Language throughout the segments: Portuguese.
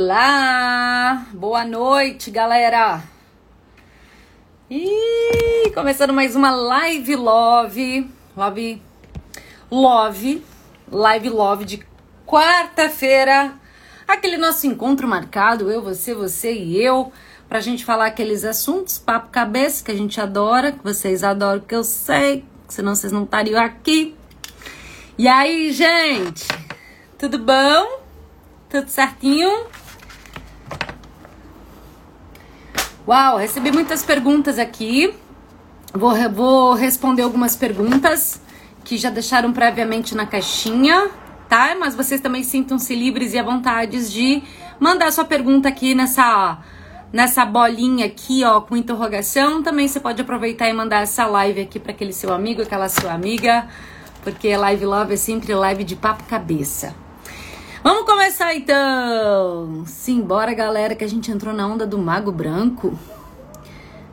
Olá, boa noite, galera. E começando mais uma live love, love, love, live love de quarta-feira. Aquele nosso encontro marcado, eu, você, você e eu, pra gente falar aqueles assuntos, papo cabeça que a gente adora, que vocês adoram, que eu sei, senão vocês não estariam aqui. E aí, gente? Tudo bom? Tudo certinho? Uau, recebi muitas perguntas aqui. Vou, vou responder algumas perguntas que já deixaram previamente na caixinha, tá? Mas vocês também sintam-se livres e à vontade de mandar sua pergunta aqui nessa nessa bolinha aqui, ó, com interrogação. Também você pode aproveitar e mandar essa live aqui para aquele seu amigo, aquela sua amiga, porque live love é sempre live de papo cabeça. Vamos começar então! Simbora, galera, que a gente entrou na onda do Mago Branco.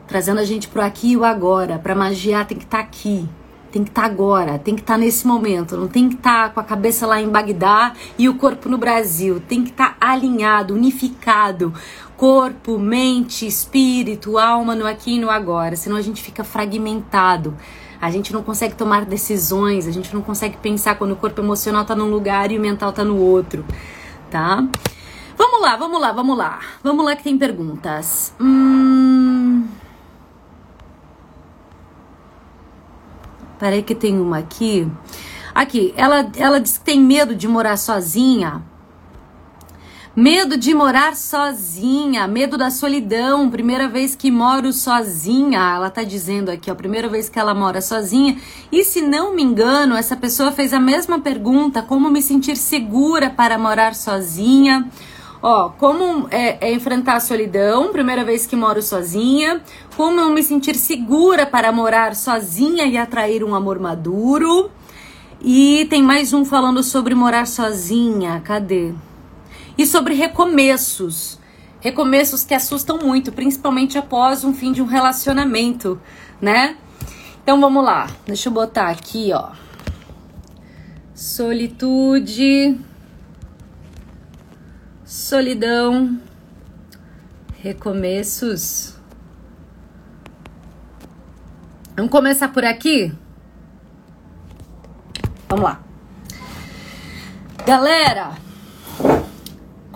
Trazendo a gente pro aqui e o agora. Pra magiar tem que estar tá aqui. Tem que estar tá agora, tem que estar tá nesse momento. Não tem que estar tá com a cabeça lá em Bagdá e o corpo no Brasil. Tem que estar tá alinhado, unificado. Corpo, mente, espírito, alma no aqui e no agora. Senão a gente fica fragmentado a gente não consegue tomar decisões, a gente não consegue pensar quando o corpo emocional tá num lugar e o mental tá no outro, tá? Vamos lá, vamos lá, vamos lá. Vamos lá que tem perguntas. Hum... Peraí que tem uma aqui. Aqui, ela, ela diz que tem medo de morar sozinha Medo de morar sozinha, medo da solidão, primeira vez que moro sozinha. Ela tá dizendo aqui, ó, primeira vez que ela mora sozinha. E se não me engano, essa pessoa fez a mesma pergunta: como me sentir segura para morar sozinha? Ó, como é, é enfrentar a solidão, primeira vez que moro sozinha. Como eu me sentir segura para morar sozinha e atrair um amor maduro. E tem mais um falando sobre morar sozinha. Cadê? E sobre recomeços. Recomeços que assustam muito, principalmente após um fim de um relacionamento, né? Então vamos lá. Deixa eu botar aqui, ó. Solitude, solidão, recomeços. Vamos começar por aqui? Vamos lá. Galera,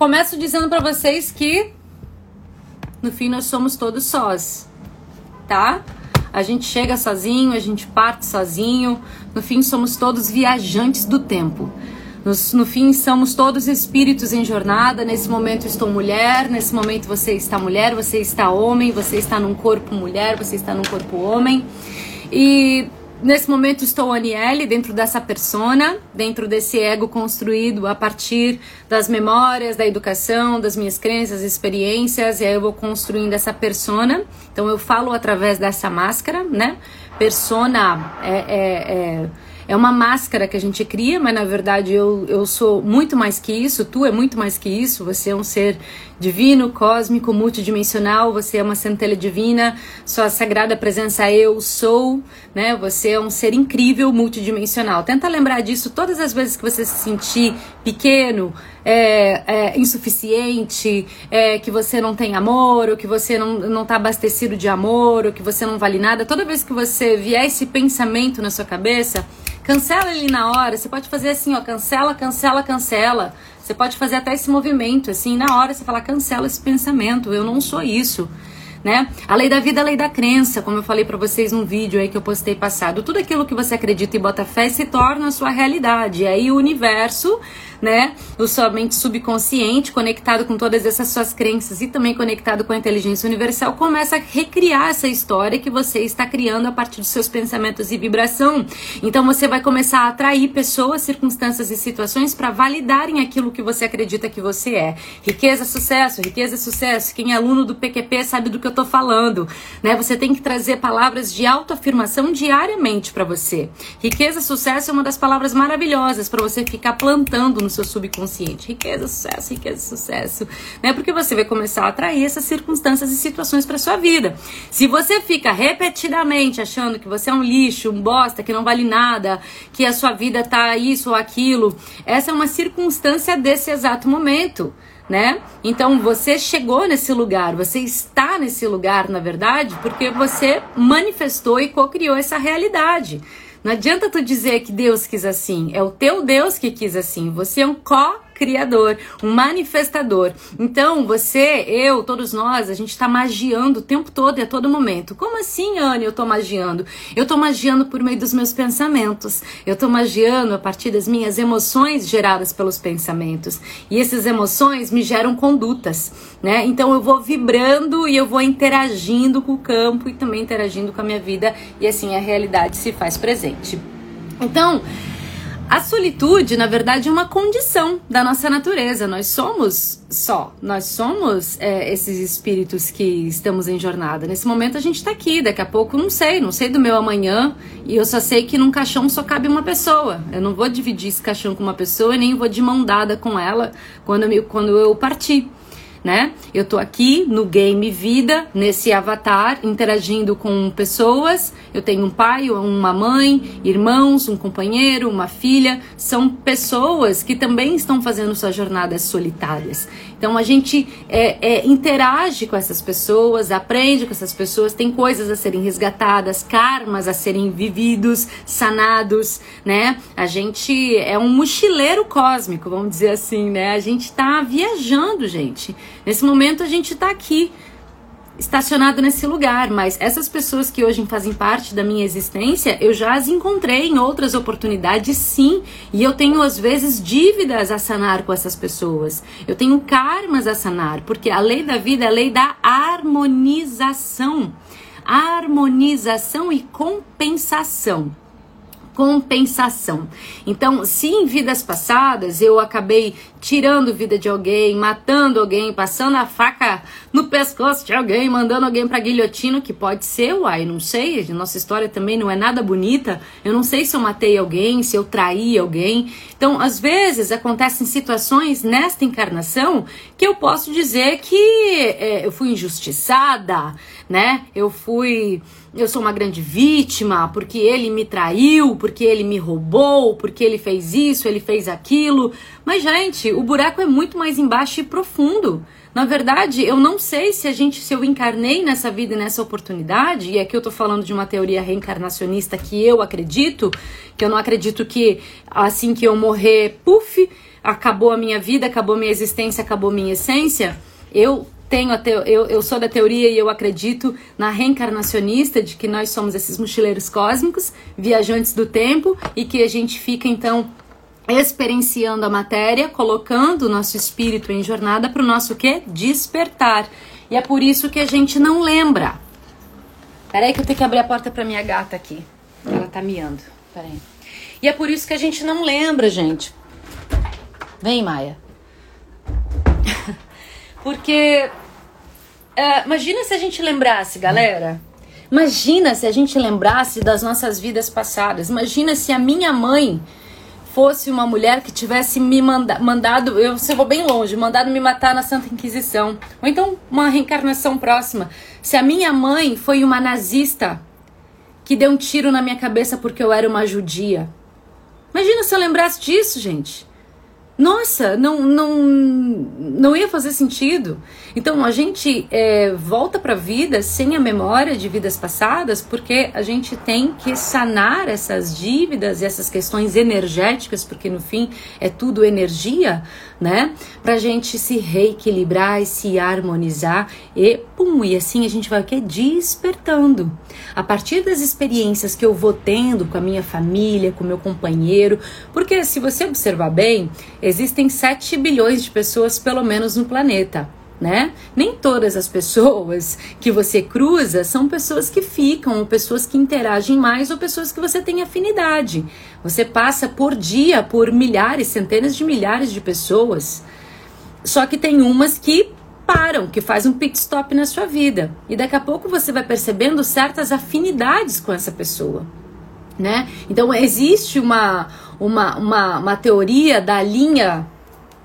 Começo dizendo para vocês que no fim nós somos todos sós, tá? A gente chega sozinho, a gente parte sozinho, no fim somos todos viajantes do tempo. No, no, fim, somos todos espíritos em jornada. Nesse momento estou mulher, nesse momento você está mulher, você está homem, você está num corpo mulher, você está num corpo homem. E Nesse momento estou Aniele dentro dessa persona, dentro desse ego construído a partir das memórias, da educação, das minhas crenças, experiências, e aí eu vou construindo essa persona. Então eu falo através dessa máscara, né? Persona é, é, é é uma máscara que a gente cria, mas na verdade eu, eu sou muito mais que isso, tu é muito mais que isso, você é um ser divino, cósmico, multidimensional, você é uma centelha divina, sua sagrada presença eu sou, né? Você é um ser incrível, multidimensional. Tenta lembrar disso todas as vezes que você se sentir pequeno, é, é, insuficiente, é, que você não tem amor, ou que você não, não tá abastecido de amor, ou que você não vale nada. Toda vez que você vier esse pensamento na sua cabeça, Cancela ele na hora. Você pode fazer assim, ó, cancela, cancela, cancela. Você pode fazer até esse movimento, assim, na hora você fala, cancela esse pensamento. Eu não sou isso. Né? A lei da vida, a lei da crença, como eu falei para vocês num vídeo aí que eu postei passado. Tudo aquilo que você acredita e bota fé se torna a sua realidade. E aí o universo né? O sua mente subconsciente, conectado com todas essas suas crenças e também conectado com a inteligência universal, começa a recriar essa história que você está criando a partir dos seus pensamentos e vibração. Então você vai começar a atrair pessoas, circunstâncias e situações para validarem aquilo que você acredita que você é. Riqueza, sucesso, riqueza, sucesso. Quem é aluno do PQP sabe do que eu tô falando, né? Você tem que trazer palavras de autoafirmação diariamente para você. Riqueza, sucesso é uma das palavras maravilhosas para você ficar plantando no seu subconsciente. Riqueza, sucesso, riqueza, sucesso. Né? Porque você vai começar a atrair essas circunstâncias e situações para sua vida. Se você fica repetidamente achando que você é um lixo, um bosta, que não vale nada, que a sua vida tá isso ou aquilo, essa é uma circunstância desse exato momento né? Então você chegou nesse lugar, você está nesse lugar, na verdade, porque você manifestou e co-criou essa realidade. Não adianta tu dizer que Deus quis assim, é o teu Deus que quis assim. Você é um co criador, um manifestador. Então, você, eu, todos nós, a gente está magiando o tempo todo e a todo momento. Como assim, Anne, eu estou magiando? Eu estou magiando por meio dos meus pensamentos. Eu estou magiando a partir das minhas emoções geradas pelos pensamentos. E essas emoções me geram condutas, né? Então, eu vou vibrando e eu vou interagindo com o campo e também interagindo com a minha vida. E assim, a realidade se faz presente. Então, a solitude, na verdade, é uma condição da nossa natureza. Nós somos só, nós somos é, esses espíritos que estamos em jornada. Nesse momento a gente está aqui, daqui a pouco não sei, não sei do meu amanhã, e eu só sei que num caixão só cabe uma pessoa. Eu não vou dividir esse caixão com uma pessoa, nem vou de mão dada com ela quando eu, quando eu partir né? Eu tô aqui no game vida, nesse avatar, interagindo com pessoas. Eu tenho um pai, uma mãe, irmãos, um companheiro, uma filha. São pessoas que também estão fazendo suas jornadas solitárias. Então a gente é, é, interage com essas pessoas, aprende com essas pessoas, tem coisas a serem resgatadas, karmas a serem vividos, sanados, né? A gente é um mochileiro cósmico, vamos dizer assim, né? A gente tá viajando, gente. Nesse momento a gente está aqui estacionado nesse lugar, mas essas pessoas que hoje fazem parte da minha existência, eu já as encontrei em outras oportunidades, sim, e eu tenho às vezes dívidas a sanar com essas pessoas. Eu tenho karmas a sanar, porque a lei da vida é a lei da harmonização. Harmonização e compensação compensação. Então, se em vidas passadas eu acabei tirando vida de alguém, matando alguém, passando a faca no pescoço de alguém, mandando alguém para guilhotina, que pode ser, uai, não sei, nossa história também não é nada bonita. Eu não sei se eu matei alguém, se eu traí alguém. Então, às vezes acontecem situações nesta encarnação que eu posso dizer que é, eu fui injustiçada, né? Eu fui eu sou uma grande vítima, porque ele me traiu, porque ele me roubou, porque ele fez isso, ele fez aquilo. Mas, gente, o buraco é muito mais embaixo e profundo. Na verdade, eu não sei se a gente, se eu encarnei nessa vida e nessa oportunidade, e aqui eu tô falando de uma teoria reencarnacionista que eu acredito, que eu não acredito que assim que eu morrer, puf, acabou a minha vida, acabou minha existência, acabou minha essência. Eu tenho te, eu, eu sou da teoria e eu acredito na reencarnacionista de que nós somos esses mochileiros cósmicos, viajantes do tempo e que a gente fica então experienciando a matéria, colocando o nosso espírito em jornada para o nosso quê? Despertar. E é por isso que a gente não lembra. Peraí que eu tenho que abrir a porta para minha gata aqui. Ela tá miando. Peraí. E é por isso que a gente não lembra, gente. Vem, Maia. Porque uh, imagina se a gente lembrasse, galera. Imagina se a gente lembrasse das nossas vidas passadas. Imagina se a minha mãe fosse uma mulher que tivesse me manda mandado, eu, se eu vou bem longe, mandado me matar na Santa Inquisição. Ou então uma reencarnação próxima. Se a minha mãe foi uma nazista que deu um tiro na minha cabeça porque eu era uma judia. Imagina se eu lembrasse disso, gente nossa, não, não, não ia fazer sentido. Então a gente é, volta para a vida sem a memória de vidas passadas, porque a gente tem que sanar essas dívidas e essas questões energéticas, porque no fim é tudo energia, né? Para a gente se reequilibrar e se harmonizar e pum, e assim a gente vai o que? Despertando. A partir das experiências que eu vou tendo com a minha família, com meu companheiro, porque se você observar bem, existem 7 bilhões de pessoas, pelo menos, no planeta. Né? Nem todas as pessoas que você cruza são pessoas que ficam, ou pessoas que interagem mais, ou pessoas que você tem afinidade. Você passa por dia por milhares, centenas de milhares de pessoas. Só que tem umas que param, que faz um pit stop na sua vida. E daqui a pouco você vai percebendo certas afinidades com essa pessoa. Né? Então existe uma, uma, uma, uma teoria da linha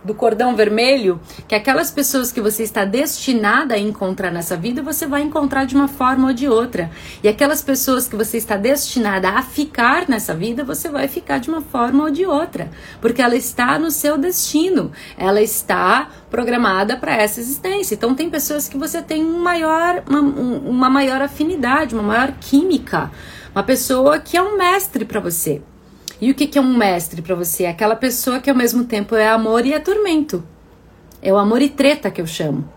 do cordão vermelho, que aquelas pessoas que você está destinada a encontrar nessa vida, você vai encontrar de uma forma ou de outra. E aquelas pessoas que você está destinada a ficar nessa vida, você vai ficar de uma forma ou de outra, porque ela está no seu destino. Ela está programada para essa existência. Então tem pessoas que você tem um maior, uma, uma maior afinidade, uma maior química, uma pessoa que é um mestre para você. E o que, que é um mestre para você? É aquela pessoa que ao mesmo tempo é amor e é tormento. É o amor e treta que eu chamo.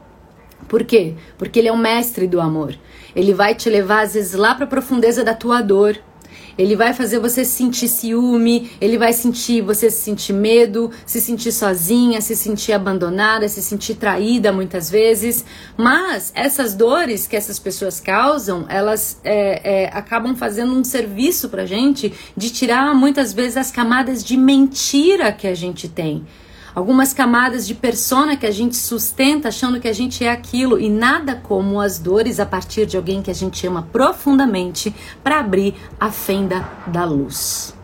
Por quê? Porque ele é o mestre do amor. Ele vai te levar às vezes lá para a profundeza da tua dor, ele vai fazer você sentir ciúme, ele vai sentir você se sentir medo, se sentir sozinha, se sentir abandonada, se sentir traída muitas vezes. Mas essas dores que essas pessoas causam, elas é, é, acabam fazendo um serviço pra gente de tirar muitas vezes as camadas de mentira que a gente tem algumas camadas de persona que a gente sustenta achando que a gente é aquilo e nada como as dores a partir de alguém que a gente ama profundamente para abrir a fenda da luz.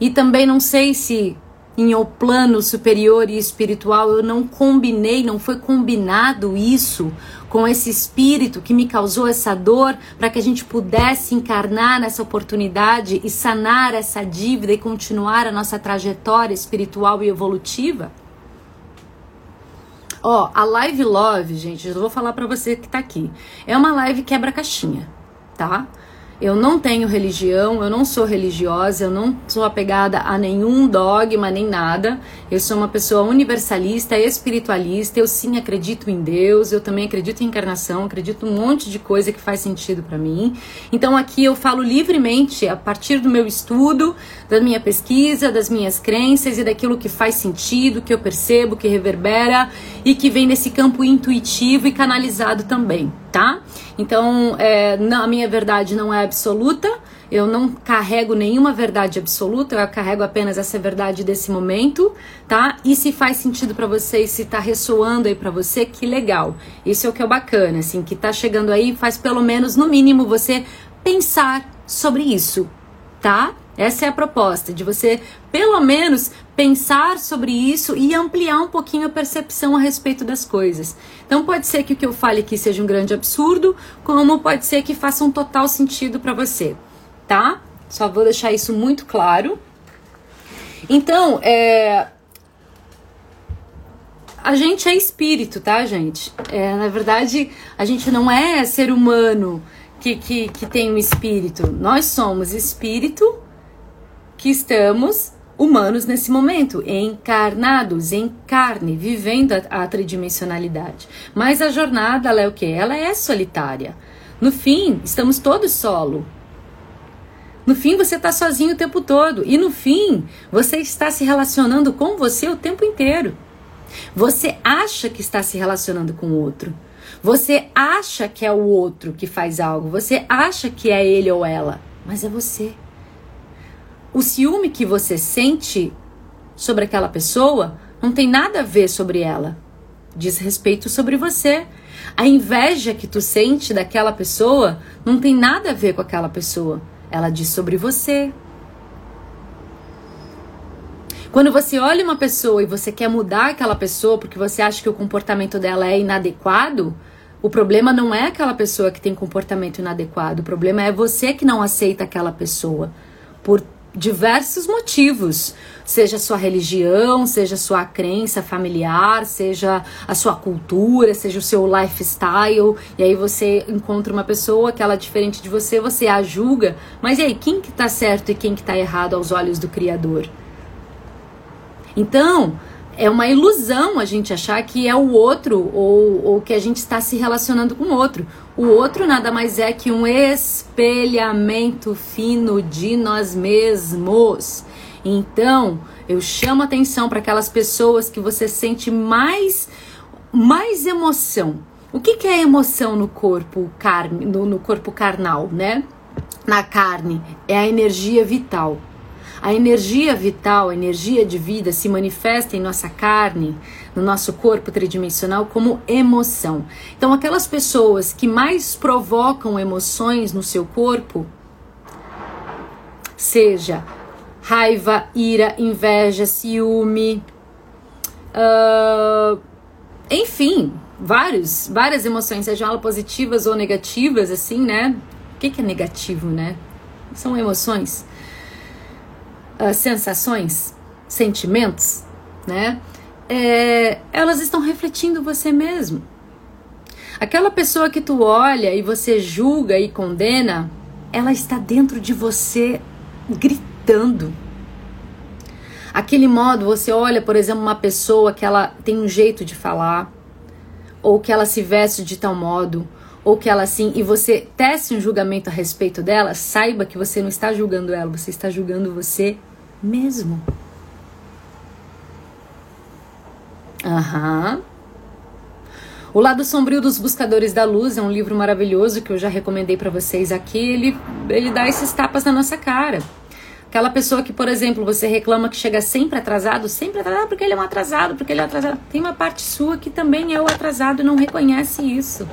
E também não sei se em o plano superior e espiritual eu não combinei, não foi combinado isso com esse espírito que me causou essa dor, para que a gente pudesse encarnar nessa oportunidade e sanar essa dívida e continuar a nossa trajetória espiritual e evolutiva? Ó, a live love, gente, eu vou falar para você que tá aqui. É uma live quebra caixinha, tá? Eu não tenho religião, eu não sou religiosa, eu não sou apegada a nenhum dogma nem nada. Eu sou uma pessoa universalista, espiritualista. Eu sim acredito em Deus, eu também acredito em encarnação, acredito um monte de coisa que faz sentido para mim. Então aqui eu falo livremente a partir do meu estudo, da minha pesquisa, das minhas crenças e daquilo que faz sentido, que eu percebo, que reverbera e que vem nesse campo intuitivo e canalizado também, tá? Então, é, não, a minha verdade não é absoluta, eu não carrego nenhuma verdade absoluta, eu carrego apenas essa verdade desse momento, tá? E se faz sentido para você se tá ressoando aí para você, que legal. Isso é o que é bacana, assim, que tá chegando aí, faz pelo menos, no mínimo, você pensar sobre isso, tá? Essa é a proposta, de você pelo menos pensar sobre isso e ampliar um pouquinho a percepção a respeito das coisas. Então pode ser que o que eu fale aqui seja um grande absurdo, como pode ser que faça um total sentido para você, tá? Só vou deixar isso muito claro. Então, é, a gente é espírito, tá, gente? É, na verdade, a gente não é ser humano que, que, que tem um espírito. Nós somos espírito que estamos humanos nesse momento, encarnados em carne, vivendo a, a tridimensionalidade. Mas a jornada, ela é o que? Ela é solitária. No fim, estamos todos solo. No fim, você está sozinho o tempo todo. E no fim, você está se relacionando com você o tempo inteiro. Você acha que está se relacionando com o outro. Você acha que é o outro que faz algo. Você acha que é ele ou ela. Mas é você. O ciúme que você sente sobre aquela pessoa não tem nada a ver sobre ela. Diz respeito sobre você. A inveja que tu sente daquela pessoa não tem nada a ver com aquela pessoa. Ela diz sobre você. Quando você olha uma pessoa e você quer mudar aquela pessoa porque você acha que o comportamento dela é inadequado, o problema não é aquela pessoa que tem comportamento inadequado, o problema é você que não aceita aquela pessoa por diversos motivos, seja sua religião, seja sua crença familiar, seja a sua cultura, seja o seu lifestyle, e aí você encontra uma pessoa que ela é diferente de você, você a julga, mas e aí, quem que tá certo e quem que tá errado aos olhos do Criador? Então, é uma ilusão a gente achar que é o outro ou, ou que a gente está se relacionando com o outro. O outro nada mais é que um espelhamento fino de nós mesmos. Então, eu chamo atenção para aquelas pessoas que você sente mais mais emoção. O que, que é emoção no corpo carne, no, no corpo carnal, né? Na carne é a energia vital. A energia vital, a energia de vida se manifesta em nossa carne, no nosso corpo tridimensional como emoção. Então, aquelas pessoas que mais provocam emoções no seu corpo, seja raiva, ira, inveja, ciúme, Uh, enfim, vários, várias emoções, sejam elas positivas ou negativas, assim, né? O que, que é negativo, né? São emoções, uh, sensações, sentimentos, né? É, elas estão refletindo você mesmo. Aquela pessoa que tu olha e você julga e condena, ela está dentro de você gritando. Aquele modo, você olha, por exemplo, uma pessoa que ela tem um jeito de falar, ou que ela se veste de tal modo, ou que ela assim, e você tece um julgamento a respeito dela, saiba que você não está julgando ela, você está julgando você mesmo. Aham. O Lado Sombrio dos Buscadores da Luz é um livro maravilhoso que eu já recomendei para vocês aqui. Ele, ele dá esses tapas na nossa cara. Aquela pessoa que, por exemplo, você reclama que chega sempre atrasado, sempre atrasado porque ele é um atrasado, porque ele é um atrasado. Tem uma parte sua que também é o atrasado e não reconhece isso.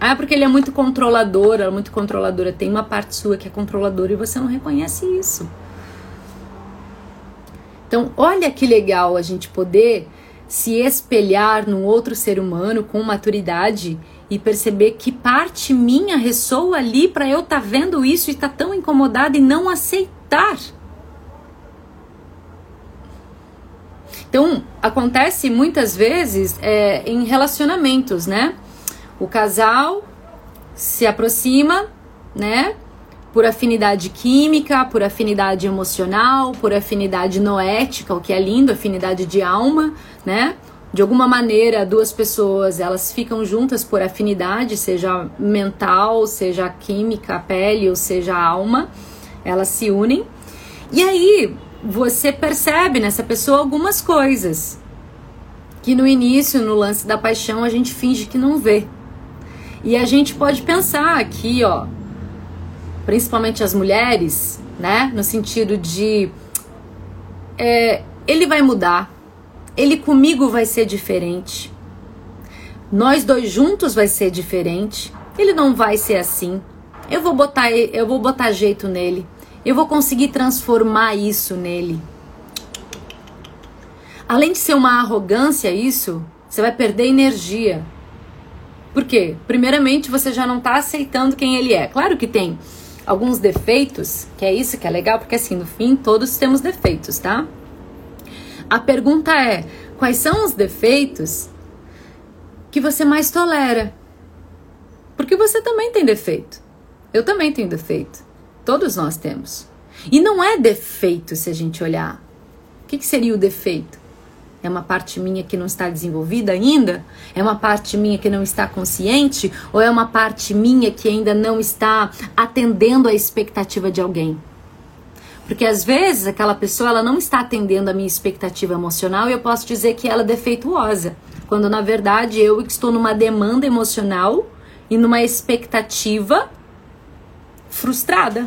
Ah, porque ele é muito controlador, ela é muito controladora. Tem uma parte sua que é controladora e você não reconhece isso. Então, olha que legal a gente poder se espelhar num outro ser humano com maturidade e perceber que parte minha ressoa ali para eu estar tá vendo isso e estar tá tão incomodada e não aceitar. Então, acontece muitas vezes é, em relacionamentos, né? O casal se aproxima, né? por afinidade química, por afinidade emocional, por afinidade noética, o que é lindo, afinidade de alma, né? De alguma maneira, duas pessoas, elas ficam juntas por afinidade, seja mental, seja química, pele, ou seja alma, elas se unem. E aí, você percebe nessa pessoa algumas coisas que no início, no lance da paixão, a gente finge que não vê. E a gente pode pensar aqui, ó, principalmente as mulheres, né? No sentido de é, ele vai mudar, ele comigo vai ser diferente, nós dois juntos vai ser diferente, ele não vai ser assim. Eu vou botar, eu vou botar jeito nele. Eu vou conseguir transformar isso nele. Além de ser uma arrogância isso, você vai perder energia. Por quê? Primeiramente, você já não está aceitando quem ele é. Claro que tem alguns defeitos, que é isso que é legal, porque assim, no fim, todos temos defeitos, tá? A pergunta é: quais são os defeitos que você mais tolera? Porque você também tem defeito. Eu também tenho defeito. Todos nós temos. E não é defeito se a gente olhar. O que, que seria o defeito? É uma parte minha que não está desenvolvida ainda? É uma parte minha que não está consciente? Ou é uma parte minha que ainda não está atendendo a expectativa de alguém? Porque às vezes aquela pessoa ela não está atendendo a minha expectativa emocional e eu posso dizer que ela é defeituosa, quando na verdade eu estou numa demanda emocional e numa expectativa frustrada.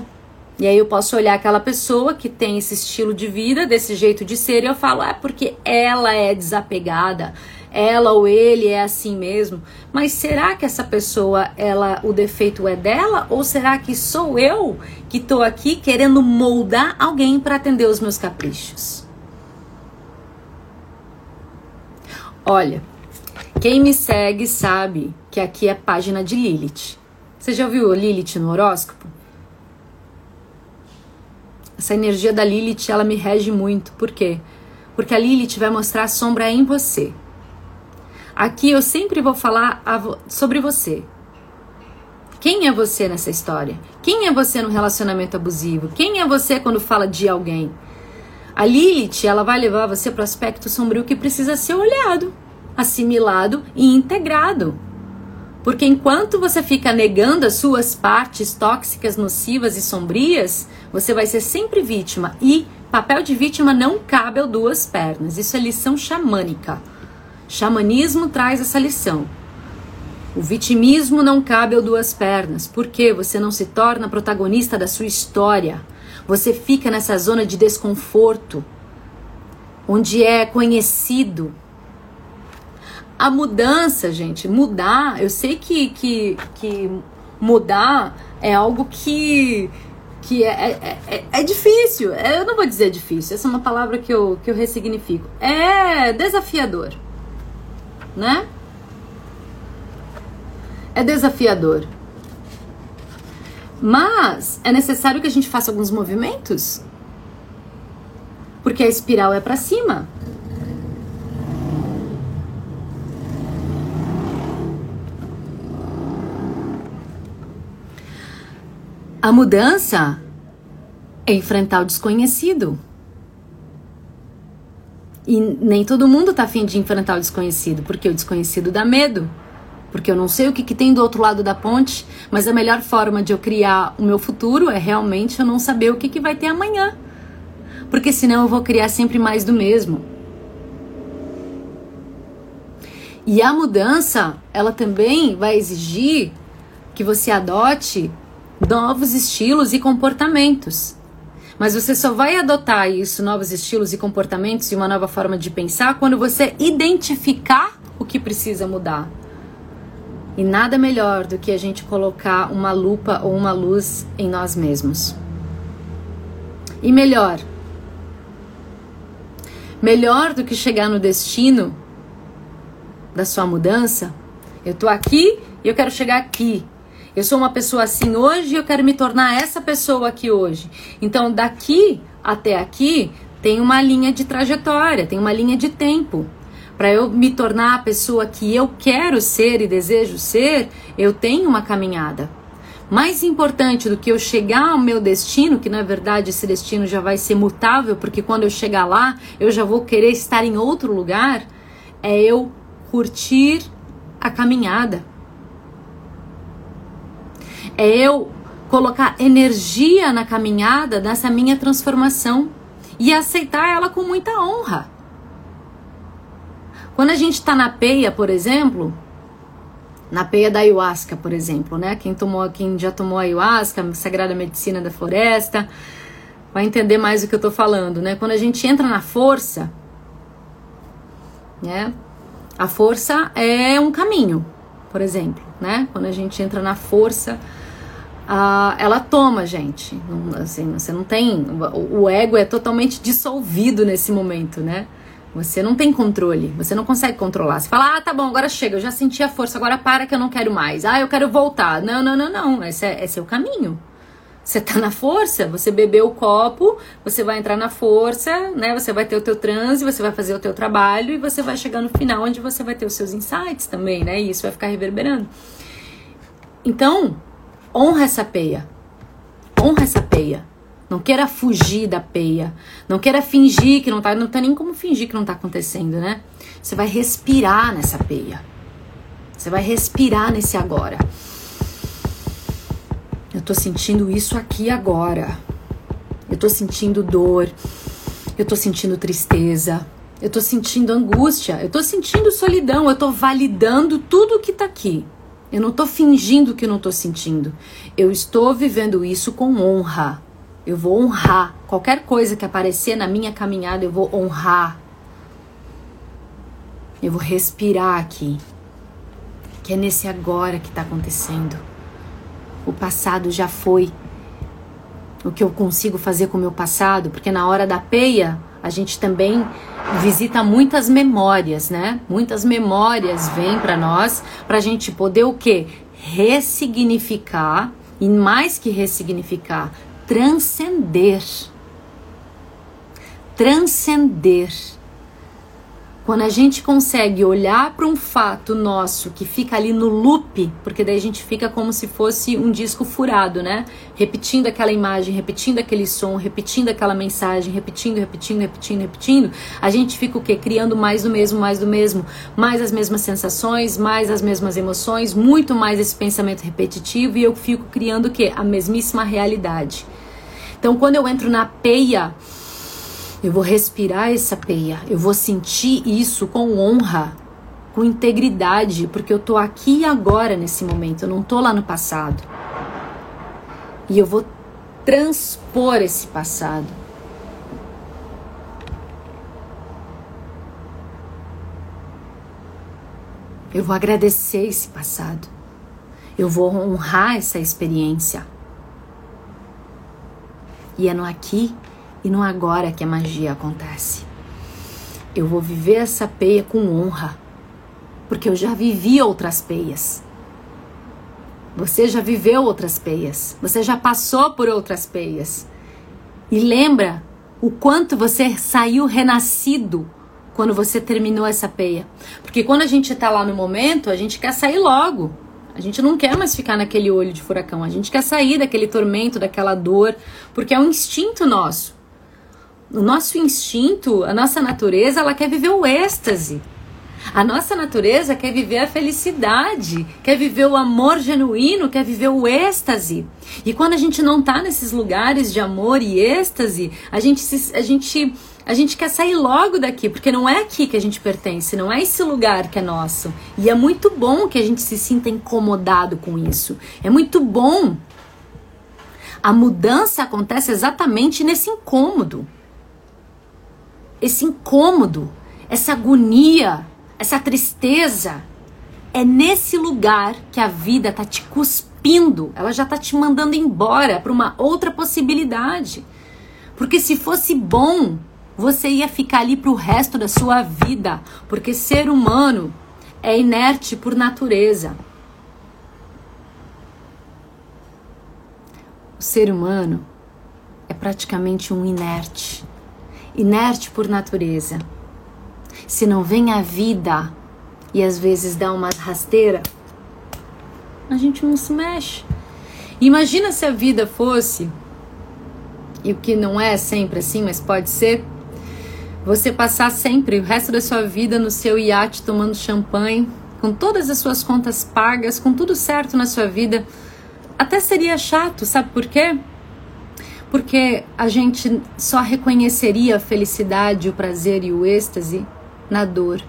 E aí eu posso olhar aquela pessoa que tem esse estilo de vida, desse jeito de ser, e eu falo, é porque ela é desapegada, ela ou ele é assim mesmo. Mas será que essa pessoa, ela, o defeito é dela? Ou será que sou eu que estou aqui querendo moldar alguém para atender os meus caprichos? Olha, quem me segue sabe que aqui é página de Lilith. Você já ouviu Lilith no horóscopo? Essa energia da Lilith, ela me rege muito. Por quê? Porque a Lilith vai mostrar a sombra em você. Aqui eu sempre vou falar sobre você. Quem é você nessa história? Quem é você no relacionamento abusivo? Quem é você quando fala de alguém? A Lilith, ela vai levar você para o aspecto sombrio que precisa ser olhado, assimilado e integrado. Porque enquanto você fica negando as suas partes tóxicas, nocivas e sombrias, você vai ser sempre vítima. E papel de vítima não cabe ao duas pernas. Isso é lição xamânica. Xamanismo traz essa lição. O vitimismo não cabe ao duas pernas, porque você não se torna protagonista da sua história. Você fica nessa zona de desconforto, onde é conhecido, a mudança, gente, mudar, eu sei que, que, que mudar é algo que que é, é, é, é difícil. É, eu não vou dizer difícil, essa é uma palavra que eu, que eu ressignifico. É desafiador, né? É desafiador. Mas é necessário que a gente faça alguns movimentos. Porque a espiral é para cima. A mudança é enfrentar o desconhecido. E nem todo mundo tá afim de enfrentar o desconhecido, porque o desconhecido dá medo. Porque eu não sei o que, que tem do outro lado da ponte, mas a melhor forma de eu criar o meu futuro é realmente eu não saber o que, que vai ter amanhã. Porque senão eu vou criar sempre mais do mesmo. E a mudança, ela também vai exigir que você adote novos estilos e comportamentos. Mas você só vai adotar isso, novos estilos e comportamentos e uma nova forma de pensar quando você identificar o que precisa mudar. E nada melhor do que a gente colocar uma lupa ou uma luz em nós mesmos. E melhor, melhor do que chegar no destino da sua mudança, eu tô aqui e eu quero chegar aqui. Eu sou uma pessoa assim hoje e eu quero me tornar essa pessoa aqui hoje. Então, daqui até aqui tem uma linha de trajetória, tem uma linha de tempo. Para eu me tornar a pessoa que eu quero ser e desejo ser, eu tenho uma caminhada. Mais importante do que eu chegar ao meu destino, que na verdade esse destino já vai ser mutável, porque quando eu chegar lá eu já vou querer estar em outro lugar, é eu curtir a caminhada é eu colocar energia na caminhada dessa minha transformação e aceitar ela com muita honra. Quando a gente está na peia, por exemplo, na peia da ayahuasca, por exemplo, né? Quem tomou, quem já tomou ayahuasca, Sagrada Medicina da Floresta, vai entender mais o que eu tô falando, né? Quando a gente entra na força, né? A força é um caminho, por exemplo, né? Quando a gente entra na força, ah, ela toma, gente. Não, assim, você não tem. O, o ego é totalmente dissolvido nesse momento, né? Você não tem controle, você não consegue controlar. Você fala, ah, tá bom, agora chega, eu já senti a força, agora para que eu não quero mais. Ah, eu quero voltar. Não, não, não, não. Esse é, esse é o caminho. Você tá na força, você bebeu o copo, você vai entrar na força, né? Você vai ter o teu transe, você vai fazer o teu trabalho e você vai chegar no final onde você vai ter os seus insights também, né? E isso vai ficar reverberando. Então, honra essa peia. Honra essa peia. Não queira fugir da peia. Não queira fingir que não tá. Não tem nem como fingir que não tá acontecendo, né? Você vai respirar nessa peia. Você vai respirar nesse agora. Eu tô sentindo isso aqui agora. Eu tô sentindo dor. Eu tô sentindo tristeza. Eu tô sentindo angústia. Eu tô sentindo solidão. Eu tô validando tudo que tá aqui. Eu não estou fingindo que não estou sentindo. Eu estou vivendo isso com honra. Eu vou honrar. Qualquer coisa que aparecer na minha caminhada, eu vou honrar. Eu vou respirar aqui. Que é nesse agora que está acontecendo. O passado já foi. O que eu consigo fazer com o meu passado, porque na hora da peia, a gente também visita muitas memórias, né? Muitas memórias vêm para nós para a gente poder o quê? Ressignificar e mais que ressignificar, transcender. Transcender quando a gente consegue olhar para um fato nosso que fica ali no loop, porque daí a gente fica como se fosse um disco furado, né? Repetindo aquela imagem, repetindo aquele som, repetindo aquela mensagem, repetindo, repetindo, repetindo, repetindo, a gente fica o quê? Criando mais do mesmo, mais do mesmo, mais as mesmas sensações, mais as mesmas emoções, muito mais esse pensamento repetitivo e eu fico criando o quê? A mesmíssima realidade. Então, quando eu entro na peia eu vou respirar essa peia, eu vou sentir isso com honra, com integridade, porque eu tô aqui agora nesse momento, eu não tô lá no passado. E eu vou transpor esse passado. Eu vou agradecer esse passado. Eu vou honrar essa experiência. E é no aqui e no agora que a magia acontece. Eu vou viver essa peia com honra, porque eu já vivi outras peias. Você já viveu outras peias, você já passou por outras peias. E lembra o quanto você saiu renascido quando você terminou essa peia. Porque quando a gente tá lá no momento, a gente quer sair logo. A gente não quer mais ficar naquele olho de furacão. A gente quer sair daquele tormento, daquela dor, porque é um instinto nosso. O nosso instinto, a nossa natureza, ela quer viver o êxtase. A nossa natureza quer viver a felicidade, quer viver o amor genuíno, quer viver o êxtase. E quando a gente não tá nesses lugares de amor e êxtase, a gente, se, a gente a gente quer sair logo daqui, porque não é aqui que a gente pertence, não é esse lugar que é nosso. E é muito bom que a gente se sinta incomodado com isso. É muito bom. A mudança acontece exatamente nesse incômodo. Esse incômodo, essa agonia, essa tristeza. É nesse lugar que a vida tá te cuspindo, ela já tá te mandando embora para uma outra possibilidade. Porque se fosse bom, você ia ficar ali para o resto da sua vida, porque ser humano é inerte por natureza. O ser humano é praticamente um inerte, inerte por natureza. Se não vem a vida e às vezes dá uma rasteira, a gente não se mexe. Imagina se a vida fosse, e o que não é sempre assim, mas pode ser, você passar sempre o resto da sua vida no seu iate tomando champanhe, com todas as suas contas pagas, com tudo certo na sua vida, até seria chato, sabe por quê? Porque a gente só reconheceria a felicidade, o prazer e o êxtase na dor.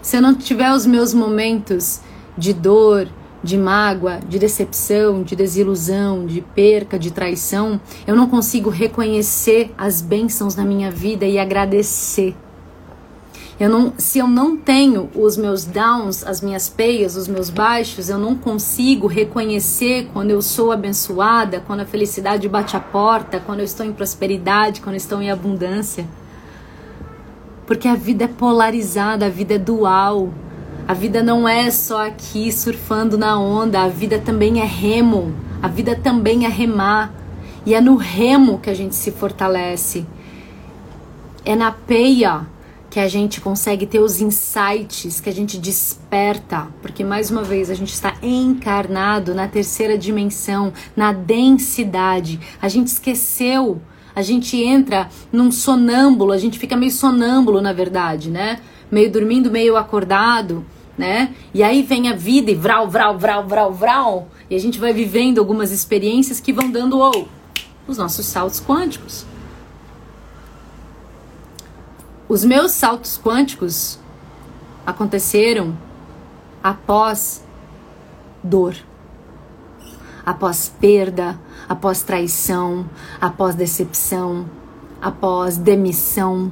Se eu não tiver os meus momentos de dor, de mágoa, de decepção, de desilusão, de perca, de traição, eu não consigo reconhecer as bênçãos na minha vida e agradecer. Eu não, se eu não tenho os meus downs, as minhas peias, os meus baixos, eu não consigo reconhecer quando eu sou abençoada, quando a felicidade bate a porta, quando eu estou em prosperidade, quando eu estou em abundância. Porque a vida é polarizada, a vida é dual. A vida não é só aqui surfando na onda, a vida também é remo, a vida também é remar. E é no remo que a gente se fortalece. É na peia que a gente consegue ter os insights, que a gente desperta, porque mais uma vez a gente está encarnado na terceira dimensão, na densidade. A gente esqueceu, a gente entra num sonâmbulo, a gente fica meio sonâmbulo, na verdade, né? Meio dormindo, meio acordado né? E aí vem a vida e vral, vral, vral, vral, vral, e a gente vai vivendo algumas experiências que vão dando oh, os nossos saltos quânticos. Os meus saltos quânticos aconteceram após dor, após perda, após traição, após decepção, após demissão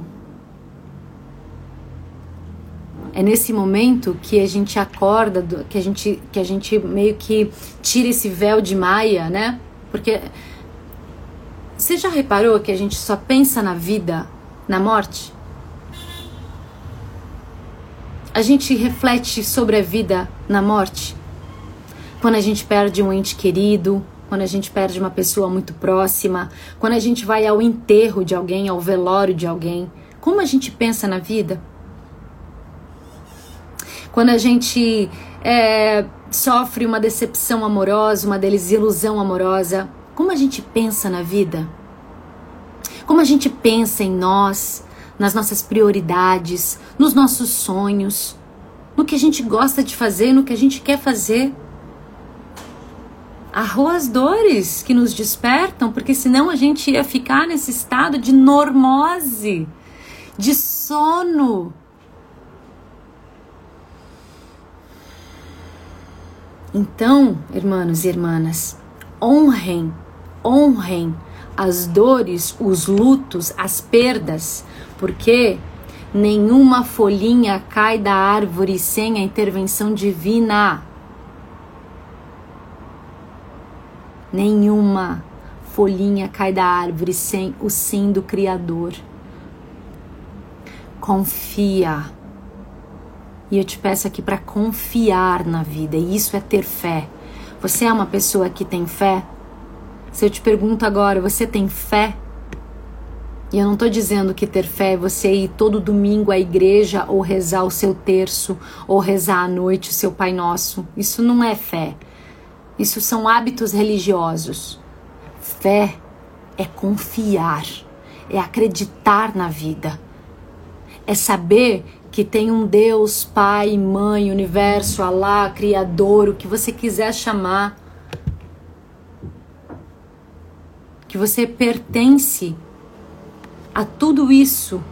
é nesse momento que a gente acorda, que a gente que a gente meio que tira esse véu de Maia, né? Porque você já reparou que a gente só pensa na vida, na morte? A gente reflete sobre a vida na morte? Quando a gente perde um ente querido, quando a gente perde uma pessoa muito próxima, quando a gente vai ao enterro de alguém, ao velório de alguém, como a gente pensa na vida? quando a gente é, sofre uma decepção amorosa, uma desilusão amorosa, como a gente pensa na vida? Como a gente pensa em nós, nas nossas prioridades, nos nossos sonhos, no que a gente gosta de fazer, no que a gente quer fazer? Arroa as dores que nos despertam, porque senão a gente ia ficar nesse estado de normose, de sono, Então, irmãos e irmãs, honrem, honrem as dores, os lutos, as perdas, porque nenhuma folhinha cai da árvore sem a intervenção divina. Nenhuma folhinha cai da árvore sem o sim do Criador. Confia. E eu te peço aqui para confiar na vida, e isso é ter fé. Você é uma pessoa que tem fé? Se eu te pergunto agora, você tem fé? E eu não estou dizendo que ter fé é você ir todo domingo à igreja ou rezar o seu terço ou rezar à noite o seu Pai Nosso. Isso não é fé. Isso são hábitos religiosos. Fé é confiar, é acreditar na vida, é saber que tem um Deus, Pai, Mãe, Universo, Alá, Criador, o que você quiser chamar, que você pertence a tudo isso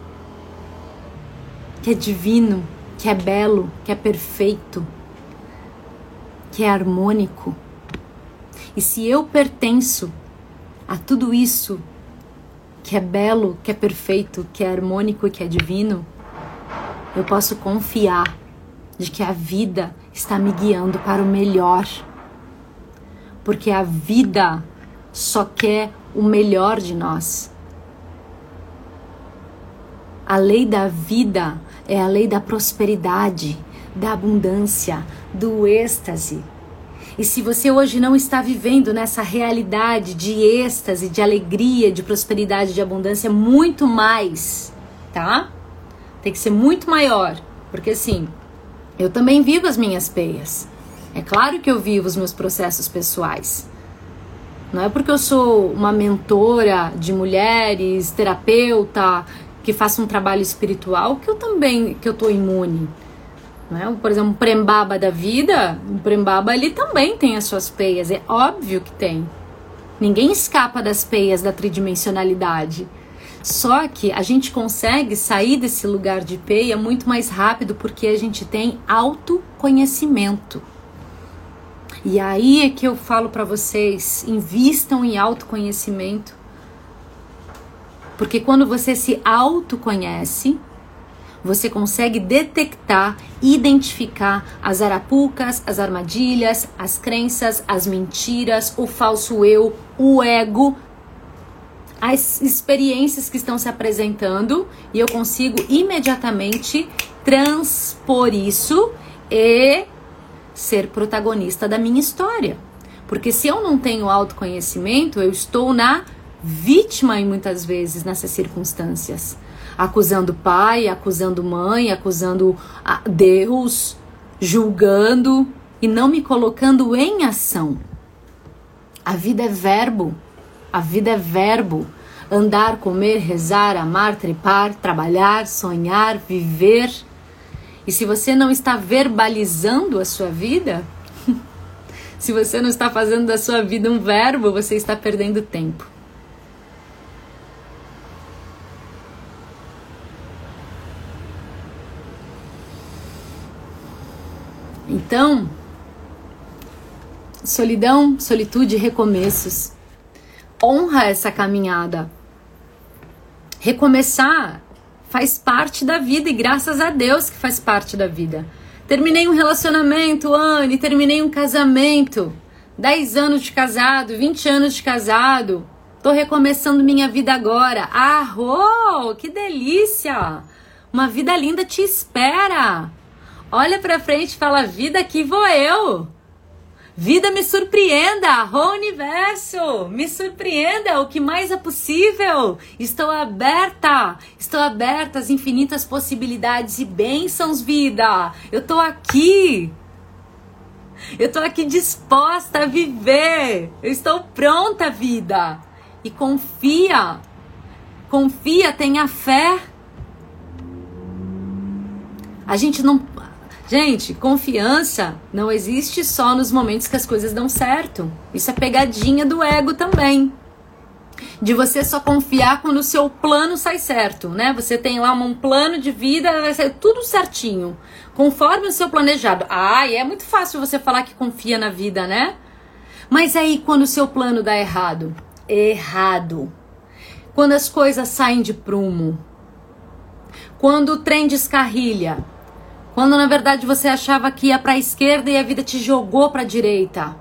que é divino, que é belo, que é perfeito, que é harmônico. E se eu pertenço a tudo isso que é belo, que é perfeito, que é harmônico e que é divino, eu posso confiar de que a vida está me guiando para o melhor. Porque a vida só quer o melhor de nós. A lei da vida é a lei da prosperidade, da abundância, do êxtase. E se você hoje não está vivendo nessa realidade de êxtase, de alegria, de prosperidade, de abundância, muito mais, tá? Tem que ser muito maior. Porque assim, eu também vivo as minhas peias. É claro que eu vivo os meus processos pessoais. Não é porque eu sou uma mentora de mulheres, terapeuta, que faça um trabalho espiritual, que eu também que eu tô imune. Né? Por exemplo, um prembaba da vida, um prembaba ele também tem as suas peias, é óbvio que tem. Ninguém escapa das peias da tridimensionalidade. Só que a gente consegue sair desse lugar de peia muito mais rápido porque a gente tem autoconhecimento. E aí é que eu falo para vocês, invistam em autoconhecimento porque quando você se autoconhece, você consegue detectar, identificar as arapucas, as armadilhas, as crenças, as mentiras, o falso eu, o ego, as experiências que estão se apresentando e eu consigo imediatamente transpor isso e ser protagonista da minha história. Porque se eu não tenho autoconhecimento, eu estou na vítima em muitas vezes nessas circunstâncias, acusando pai, acusando mãe, acusando Deus, julgando e não me colocando em ação. A vida é verbo, a vida é verbo. Andar, comer, rezar, amar, trepar, trabalhar, sonhar, viver. E se você não está verbalizando a sua vida, se você não está fazendo da sua vida um verbo, você está perdendo tempo. Então, solidão, solitude, recomeços. Honra essa caminhada. Recomeçar faz parte da vida e graças a Deus que faz parte da vida. Terminei um relacionamento, Anne, terminei um casamento. 10 anos de casado, 20 anos de casado. Tô recomeçando minha vida agora. Ah, oh, que delícia! Uma vida linda te espera. Olha para frente e fala: vida, aqui vou eu. Vida me surpreenda, o universo, me surpreenda, o que mais é possível. Estou aberta, estou aberta às infinitas possibilidades e bênçãos, vida. Eu estou aqui. Eu estou aqui disposta a viver. Eu estou pronta, vida. E confia. Confia, tenha fé. A gente não Gente, confiança não existe só nos momentos que as coisas dão certo. Isso é pegadinha do ego também. De você só confiar quando o seu plano sai certo, né? Você tem lá um plano de vida, vai ser tudo certinho, conforme o seu planejado. Ah, é muito fácil você falar que confia na vida, né? Mas aí quando o seu plano dá errado? Errado. Quando as coisas saem de prumo. Quando o trem descarrilha quando na verdade você achava que ia para a esquerda e a vida te jogou para a direita.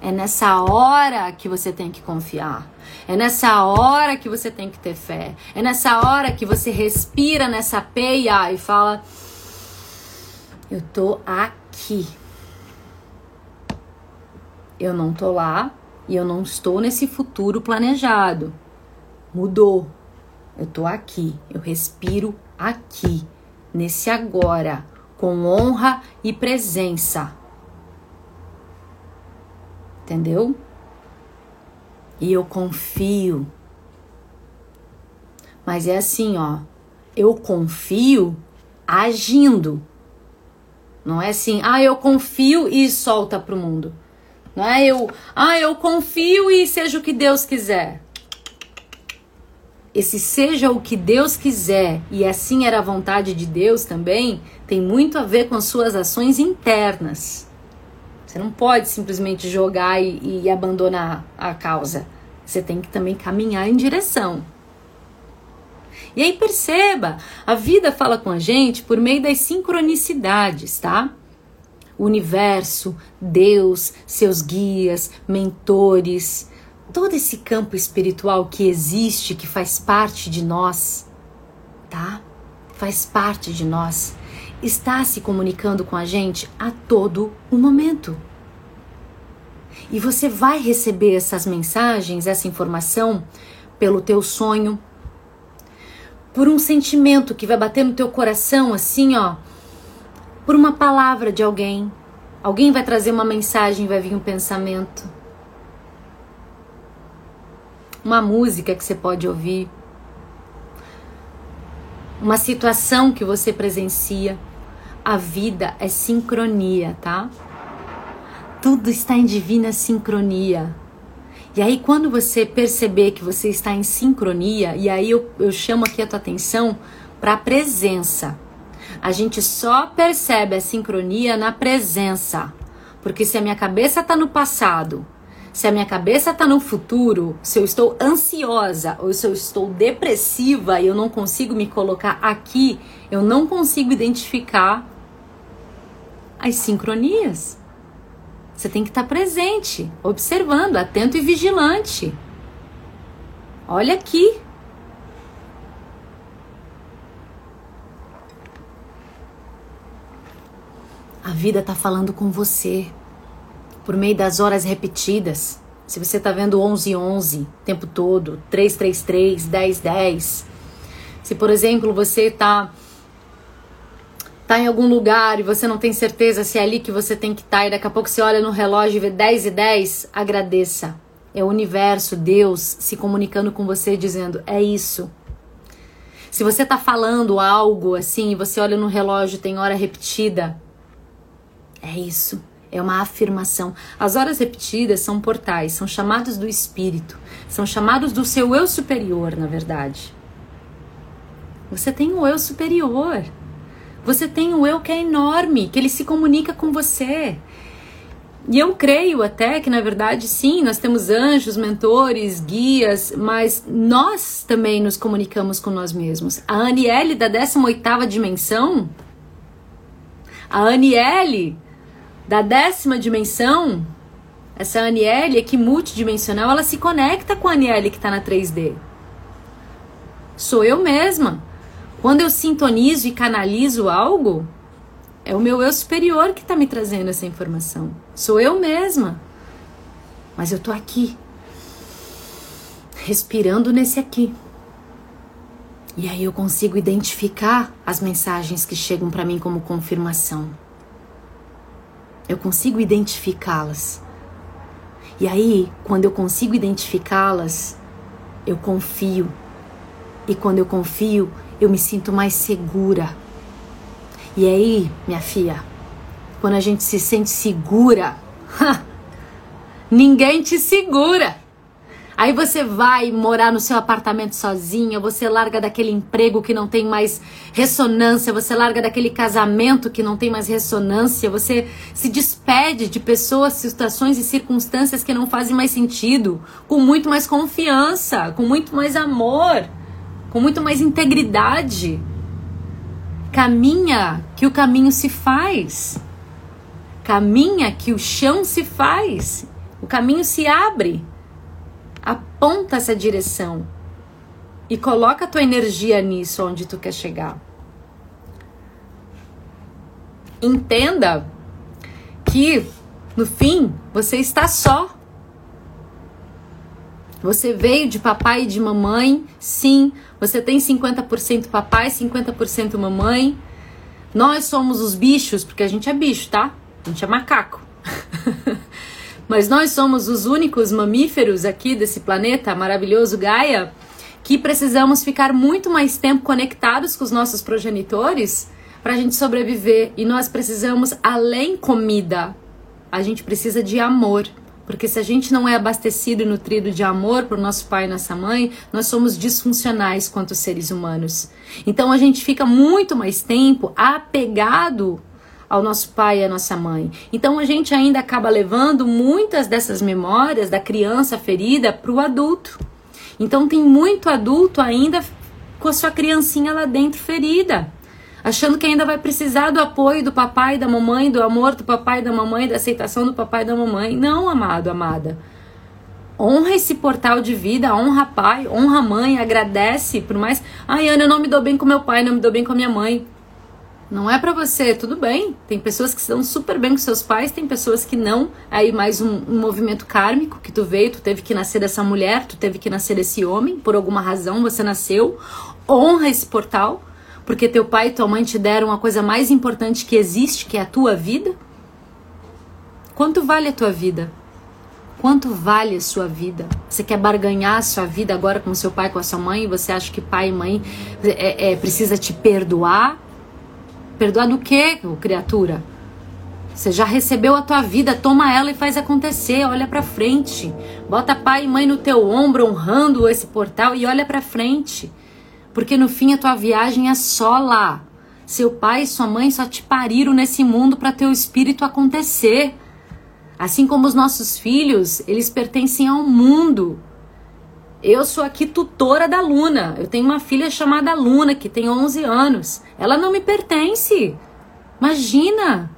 É nessa hora que você tem que confiar. É nessa hora que você tem que ter fé. É nessa hora que você respira nessa peia e fala: Eu tô aqui. Eu não tô lá e eu não estou nesse futuro planejado. Mudou. Eu tô aqui. Eu respiro aqui, nesse agora, com honra e presença. Entendeu? E eu confio. Mas é assim, ó. Eu confio agindo. Não é assim, ah, eu confio e solta pro mundo. Não é eu, ah, eu confio e seja o que Deus quiser. Esse seja o que Deus quiser e assim era a vontade de Deus também, tem muito a ver com as suas ações internas. Você não pode simplesmente jogar e, e abandonar a causa. Você tem que também caminhar em direção. E aí perceba, a vida fala com a gente por meio das sincronicidades, tá? O universo, Deus, seus guias, mentores, todo esse campo espiritual que existe, que faz parte de nós, tá? Faz parte de nós está se comunicando com a gente a todo o momento. E você vai receber essas mensagens, essa informação pelo teu sonho, por um sentimento que vai bater no teu coração assim, ó, por uma palavra de alguém. Alguém vai trazer uma mensagem, vai vir um pensamento. Uma música que você pode ouvir. Uma situação que você presencia a vida é sincronia, tá? Tudo está em divina sincronia. E aí, quando você perceber que você está em sincronia, e aí eu, eu chamo aqui a tua atenção para a presença. A gente só percebe a sincronia na presença. Porque se a minha cabeça está no passado, se a minha cabeça está no futuro, se eu estou ansiosa ou se eu estou depressiva e eu não consigo me colocar aqui, eu não consigo identificar as sincronias. Você tem que estar presente, observando, atento e vigilante. Olha aqui. A vida está falando com você por meio das horas repetidas. Se você está vendo 11 11 o tempo todo, 333, 10 10. Se por exemplo você está tá em algum lugar e você não tem certeza se é ali que você tem que estar tá, e daqui a pouco você olha no relógio e vê 10 e 10, agradeça. É o universo, Deus se comunicando com você dizendo: "É isso". Se você tá falando algo assim e você olha no relógio tem hora repetida, é isso. É uma afirmação. As horas repetidas são portais, são chamados do espírito, são chamados do seu eu superior, na verdade. Você tem um eu superior. Você tem um eu que é enorme, que ele se comunica com você. E eu creio até que, na verdade, sim, nós temos anjos, mentores, guias, mas nós também nos comunicamos com nós mesmos. A Aniele da 18ª dimensão, a Aniele da décima dimensão, essa Aniele aqui multidimensional, ela se conecta com a Aniele que está na 3D. Sou eu mesma. Quando eu sintonizo e canalizo algo, é o meu eu superior que está me trazendo essa informação. Sou eu mesma. Mas eu tô aqui, respirando nesse aqui. E aí eu consigo identificar as mensagens que chegam para mim como confirmação. Eu consigo identificá-las. E aí, quando eu consigo identificá-las, eu confio. E quando eu confio, eu me sinto mais segura. E aí, minha filha, quando a gente se sente segura, ninguém te segura. Aí você vai morar no seu apartamento sozinha, você larga daquele emprego que não tem mais ressonância, você larga daquele casamento que não tem mais ressonância, você se despede de pessoas, situações e circunstâncias que não fazem mais sentido, com muito mais confiança, com muito mais amor com muito mais integridade. Caminha que o caminho se faz. Caminha que o chão se faz. o caminho se abre. Aponta essa direção e coloca a tua energia nisso onde tu quer chegar. Entenda que no fim você está só. Você veio de papai e de mamãe, sim. Você tem 50% papai, 50% mamãe. Nós somos os bichos, porque a gente é bicho, tá? A gente é macaco. Mas nós somos os únicos mamíferos aqui desse planeta maravilhoso Gaia que precisamos ficar muito mais tempo conectados com os nossos progenitores para a gente sobreviver. E nós precisamos, além comida, a gente precisa de amor. Porque se a gente não é abastecido e nutrido de amor por nosso pai e nossa mãe, nós somos disfuncionais quanto seres humanos. Então a gente fica muito mais tempo apegado ao nosso pai e à nossa mãe. Então a gente ainda acaba levando muitas dessas memórias da criança ferida para o adulto. Então tem muito adulto ainda com a sua criancinha lá dentro ferida, achando que ainda vai precisar do apoio do papai da mamãe, do amor do papai da mamãe, da aceitação do papai da mamãe. Não, amado, amada. Honra esse portal de vida, honra pai, honra mãe, agradece, por mais. Ai, Ana, eu não me dou bem com meu pai, não me dou bem com a minha mãe. Não é para você, tudo bem. Tem pessoas que dão super bem com seus pais, tem pessoas que não. Aí mais um, um, movimento kármico que tu veio, tu teve que nascer dessa mulher, tu teve que nascer desse homem, por alguma razão você nasceu. Honra esse portal, porque teu pai e tua mãe te deram a coisa mais importante que existe, que é a tua vida. Quanto vale a tua vida? Quanto vale a sua vida? Você quer barganhar a sua vida agora com seu pai, com a sua mãe, você acha que pai e mãe é, é, precisa te perdoar? Perdoar do quê, criatura? Você já recebeu a tua vida, toma ela e faz acontecer, olha para frente. Bota pai e mãe no teu ombro honrando esse portal e olha para frente. Porque no fim a tua viagem é só lá. Seu pai e sua mãe só te pariram nesse mundo para teu espírito acontecer. Assim como os nossos filhos, eles pertencem ao mundo. Eu sou aqui tutora da Luna. Eu tenho uma filha chamada Luna, que tem 11 anos. Ela não me pertence. Imagina!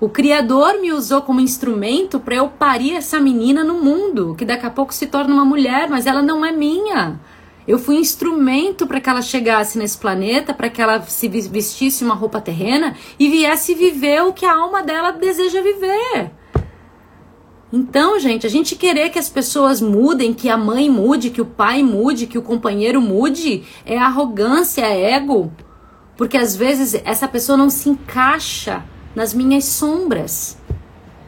O Criador me usou como instrumento para eu parir essa menina no mundo, que daqui a pouco se torna uma mulher, mas ela não é minha. Eu fui instrumento para que ela chegasse nesse planeta, para que ela se vestisse uma roupa terrena e viesse viver o que a alma dela deseja viver. Então, gente, a gente querer que as pessoas mudem, que a mãe mude, que o pai mude, que o companheiro mude, é arrogância, é ego. Porque às vezes essa pessoa não se encaixa nas minhas sombras.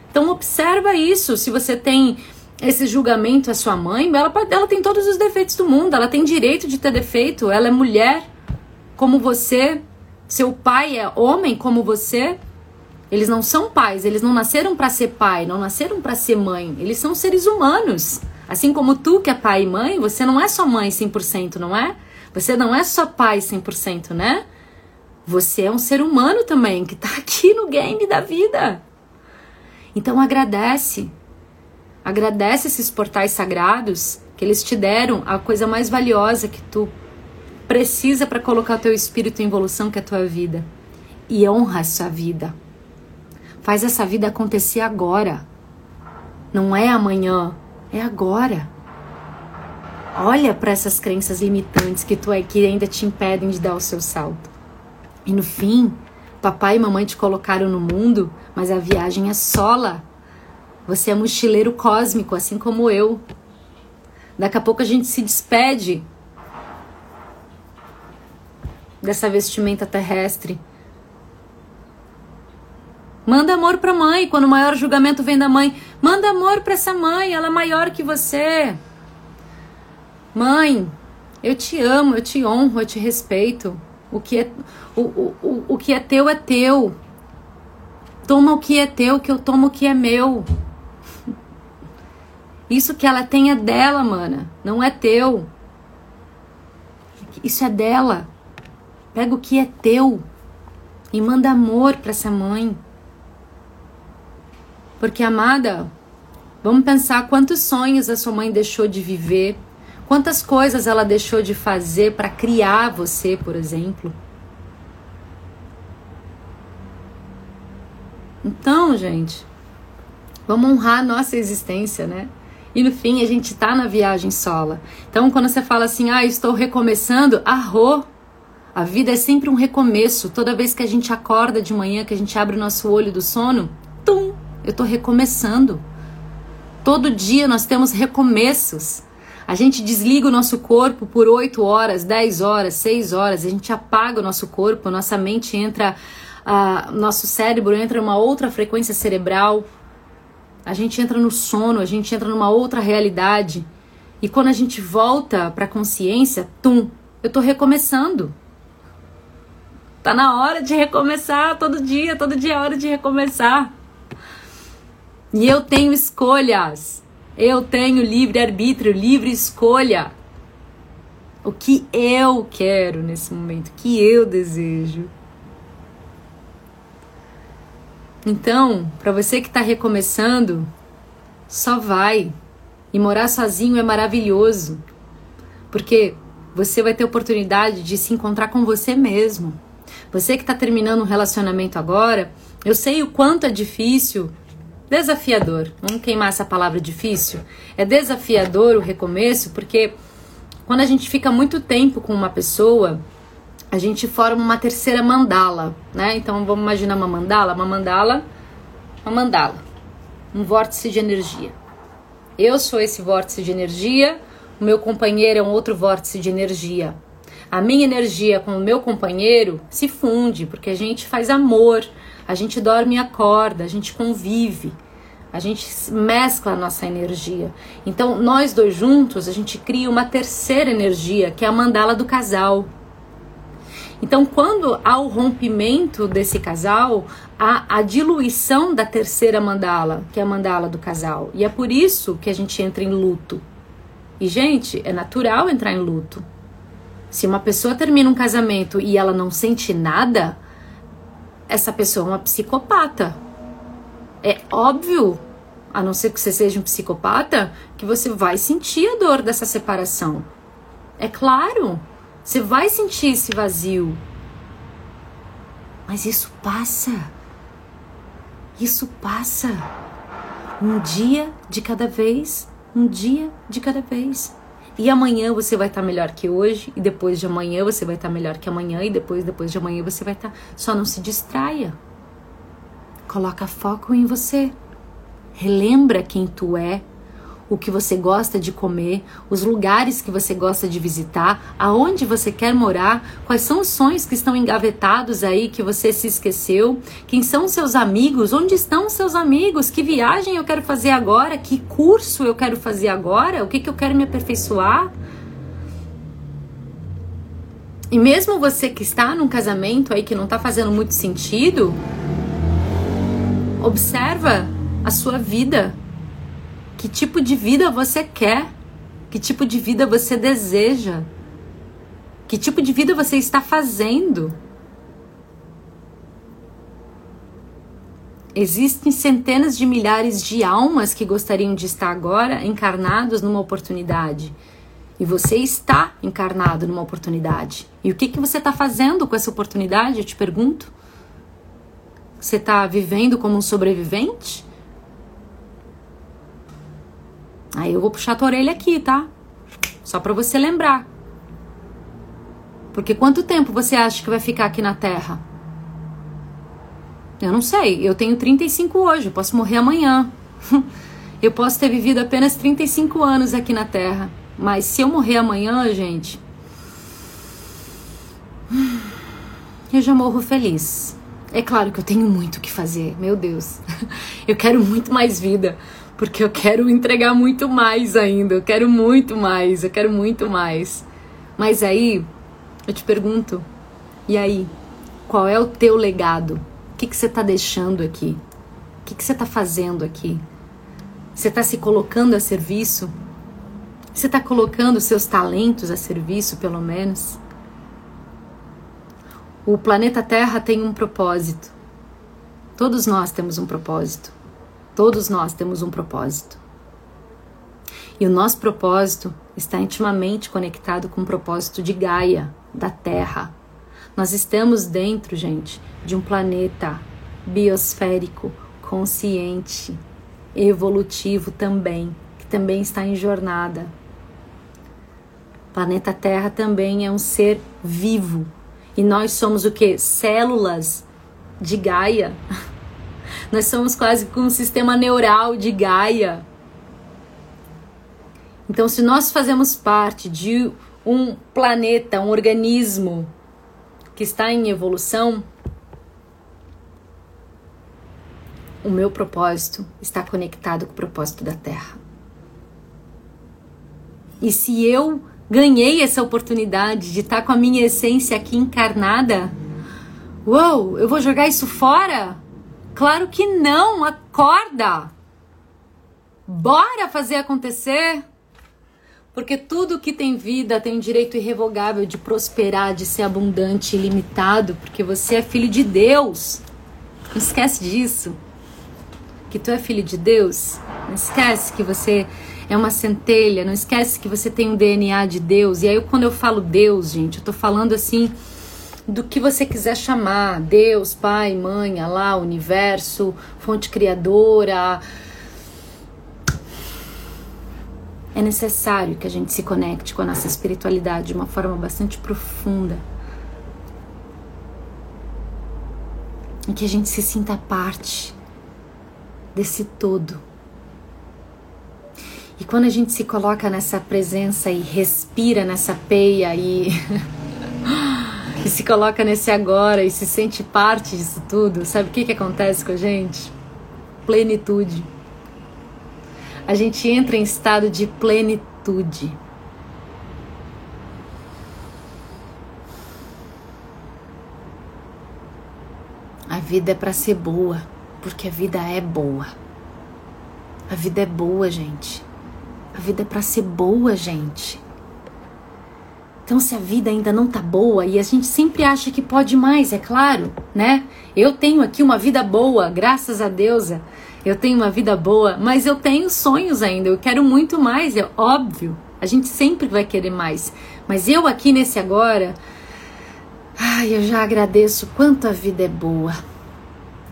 Então observa isso. Se você tem esse julgamento à sua mãe, ela, ela tem todos os defeitos do mundo, ela tem direito de ter defeito, ela é mulher como você, seu pai é homem como você, eles não são pais, eles não nasceram para ser pai, não nasceram para ser mãe. Eles são seres humanos. Assim como tu que é pai e mãe, você não é só mãe 100%, não é? Você não é só pai 100%, né? Você é um ser humano também que tá aqui no game da vida. Então agradece. Agradece esses portais sagrados que eles te deram a coisa mais valiosa que tu precisa para colocar teu espírito em evolução, que é a tua vida. E honra a sua vida. Faz essa vida acontecer agora. Não é amanhã, é agora. Olha para essas crenças limitantes que tu é que ainda te impedem de dar o seu salto. E no fim, papai e mamãe te colocaram no mundo, mas a viagem é sola. Você é mochileiro cósmico, assim como eu. Daqui a pouco a gente se despede dessa vestimenta terrestre Manda amor pra mãe. Quando o maior julgamento vem da mãe, manda amor pra essa mãe. Ela é maior que você. Mãe, eu te amo, eu te honro, eu te respeito. O que é, o, o, o, que é teu é teu. Toma o que é teu, que eu tomo o que é meu. Isso que ela tem é dela, mana. Não é teu. Isso é dela. Pega o que é teu e manda amor para essa mãe. Porque, amada, vamos pensar quantos sonhos a sua mãe deixou de viver, quantas coisas ela deixou de fazer para criar você, por exemplo. Então, gente, Vamos honrar a nossa existência, né? E no fim a gente tá na viagem sola. Então quando você fala assim, ah, estou recomeçando, arro. A vida é sempre um recomeço. Toda vez que a gente acorda de manhã, que a gente abre o nosso olho do sono, eu tô recomeçando. Todo dia nós temos recomeços. A gente desliga o nosso corpo por 8 horas, 10 horas, 6 horas, a gente apaga o nosso corpo, nossa mente entra, uh, nosso cérebro entra numa outra frequência cerebral, a gente entra no sono, a gente entra numa outra realidade. E quando a gente volta para a consciência, tum, eu tô recomeçando. Tá na hora de recomeçar todo dia, todo dia é hora de recomeçar. E eu tenho escolhas. Eu tenho livre arbítrio, livre escolha. O que eu quero nesse momento, o que eu desejo. Então, para você que está recomeçando, só vai. E morar sozinho é maravilhoso, porque você vai ter oportunidade de se encontrar com você mesmo. Você que está terminando um relacionamento agora, eu sei o quanto é difícil, desafiador. Vamos queimar essa palavra difícil? É desafiador o recomeço, porque quando a gente fica muito tempo com uma pessoa, a gente forma uma terceira mandala, né? Então vamos imaginar uma mandala, uma mandala, uma mandala, um vórtice de energia. Eu sou esse vórtice de energia, o meu companheiro é um outro vórtice de energia. A minha energia com o meu companheiro se funde, porque a gente faz amor, a gente dorme e acorda, a gente convive. A gente mescla a nossa energia. Então, nós dois juntos, a gente cria uma terceira energia, que é a mandala do casal. Então, quando há o rompimento desse casal, há a diluição da terceira mandala, que é a mandala do casal. E é por isso que a gente entra em luto. E, gente, é natural entrar em luto. Se uma pessoa termina um casamento e ela não sente nada, essa pessoa é uma psicopata. É óbvio, a não ser que você seja um psicopata, que você vai sentir a dor dessa separação. É claro. Você vai sentir esse vazio. Mas isso passa. Isso passa. Um dia de cada vez, um dia de cada vez. E amanhã você vai estar tá melhor que hoje, e depois de amanhã você vai estar tá melhor que amanhã, e depois depois de amanhã você vai estar. Tá... Só não se distraia. Coloca foco em você. Relembra quem tu é, o que você gosta de comer, os lugares que você gosta de visitar, aonde você quer morar, quais são os sonhos que estão engavetados aí que você se esqueceu, quem são seus amigos, onde estão seus amigos, que viagem eu quero fazer agora, que curso eu quero fazer agora, o que, que eu quero me aperfeiçoar. E mesmo você que está num casamento aí que não está fazendo muito sentido, observa a sua vida que tipo de vida você quer? Que tipo de vida você deseja? Que tipo de vida você está fazendo? Existem centenas de milhares de almas que gostariam de estar agora encarnados numa oportunidade. E você está encarnado numa oportunidade. E o que, que você está fazendo com essa oportunidade? Eu te pergunto. Você está vivendo como um sobrevivente? Aí eu vou puxar tua orelha aqui, tá? Só para você lembrar. Porque quanto tempo você acha que vai ficar aqui na Terra? Eu não sei. Eu tenho 35 hoje, eu posso morrer amanhã. eu posso ter vivido apenas 35 anos aqui na Terra. Mas se eu morrer amanhã, gente. Eu já morro feliz. É claro que eu tenho muito o que fazer, meu Deus. Eu quero muito mais vida porque eu quero entregar muito mais ainda, eu quero muito mais, eu quero muito mais. Mas aí, eu te pergunto, e aí, qual é o teu legado? O que, que você está deixando aqui? O que, que você está fazendo aqui? Você está se colocando a serviço? Você está colocando seus talentos a serviço, pelo menos? O planeta Terra tem um propósito. Todos nós temos um propósito. Todos nós temos um propósito. E o nosso propósito está intimamente conectado com o propósito de Gaia, da Terra. Nós estamos dentro, gente, de um planeta biosférico, consciente. evolutivo também, que também está em jornada. O planeta Terra também é um ser vivo. E nós somos o que? Células de Gaia. Nós somos quase como um sistema neural de Gaia. Então, se nós fazemos parte de um planeta, um organismo que está em evolução, o meu propósito está conectado com o propósito da Terra. E se eu ganhei essa oportunidade de estar com a minha essência aqui encarnada, uou, eu vou jogar isso fora? Claro que não, acorda! Bora fazer acontecer! Porque tudo que tem vida tem o direito irrevogável de prosperar, de ser abundante, ilimitado, porque você é filho de Deus. Não esquece disso. Que tu é filho de Deus. Não esquece que você é uma centelha. Não esquece que você tem um DNA de Deus. E aí, quando eu falo Deus, gente, eu tô falando assim do que você quiser chamar: Deus, Pai, Mãe, Alá, Universo, Fonte Criadora é necessário que a gente se conecte com a nossa espiritualidade de uma forma bastante profunda. E que a gente se sinta parte desse todo. E quando a gente se coloca nessa presença e respira nessa peia e, e se coloca nesse agora e se sente parte disso tudo, sabe o que, que acontece com a gente? Plenitude a gente entra em estado de plenitude. A vida é para ser boa, porque a vida é boa. A vida é boa, gente. A vida é para ser boa, gente. Então, se a vida ainda não tá boa e a gente sempre acha que pode mais, é claro, né? Eu tenho aqui uma vida boa, graças a Deus eu tenho uma vida boa, mas eu tenho sonhos ainda, eu quero muito mais, é óbvio. A gente sempre vai querer mais. Mas eu aqui nesse agora, ai, eu já agradeço quanto a vida é boa.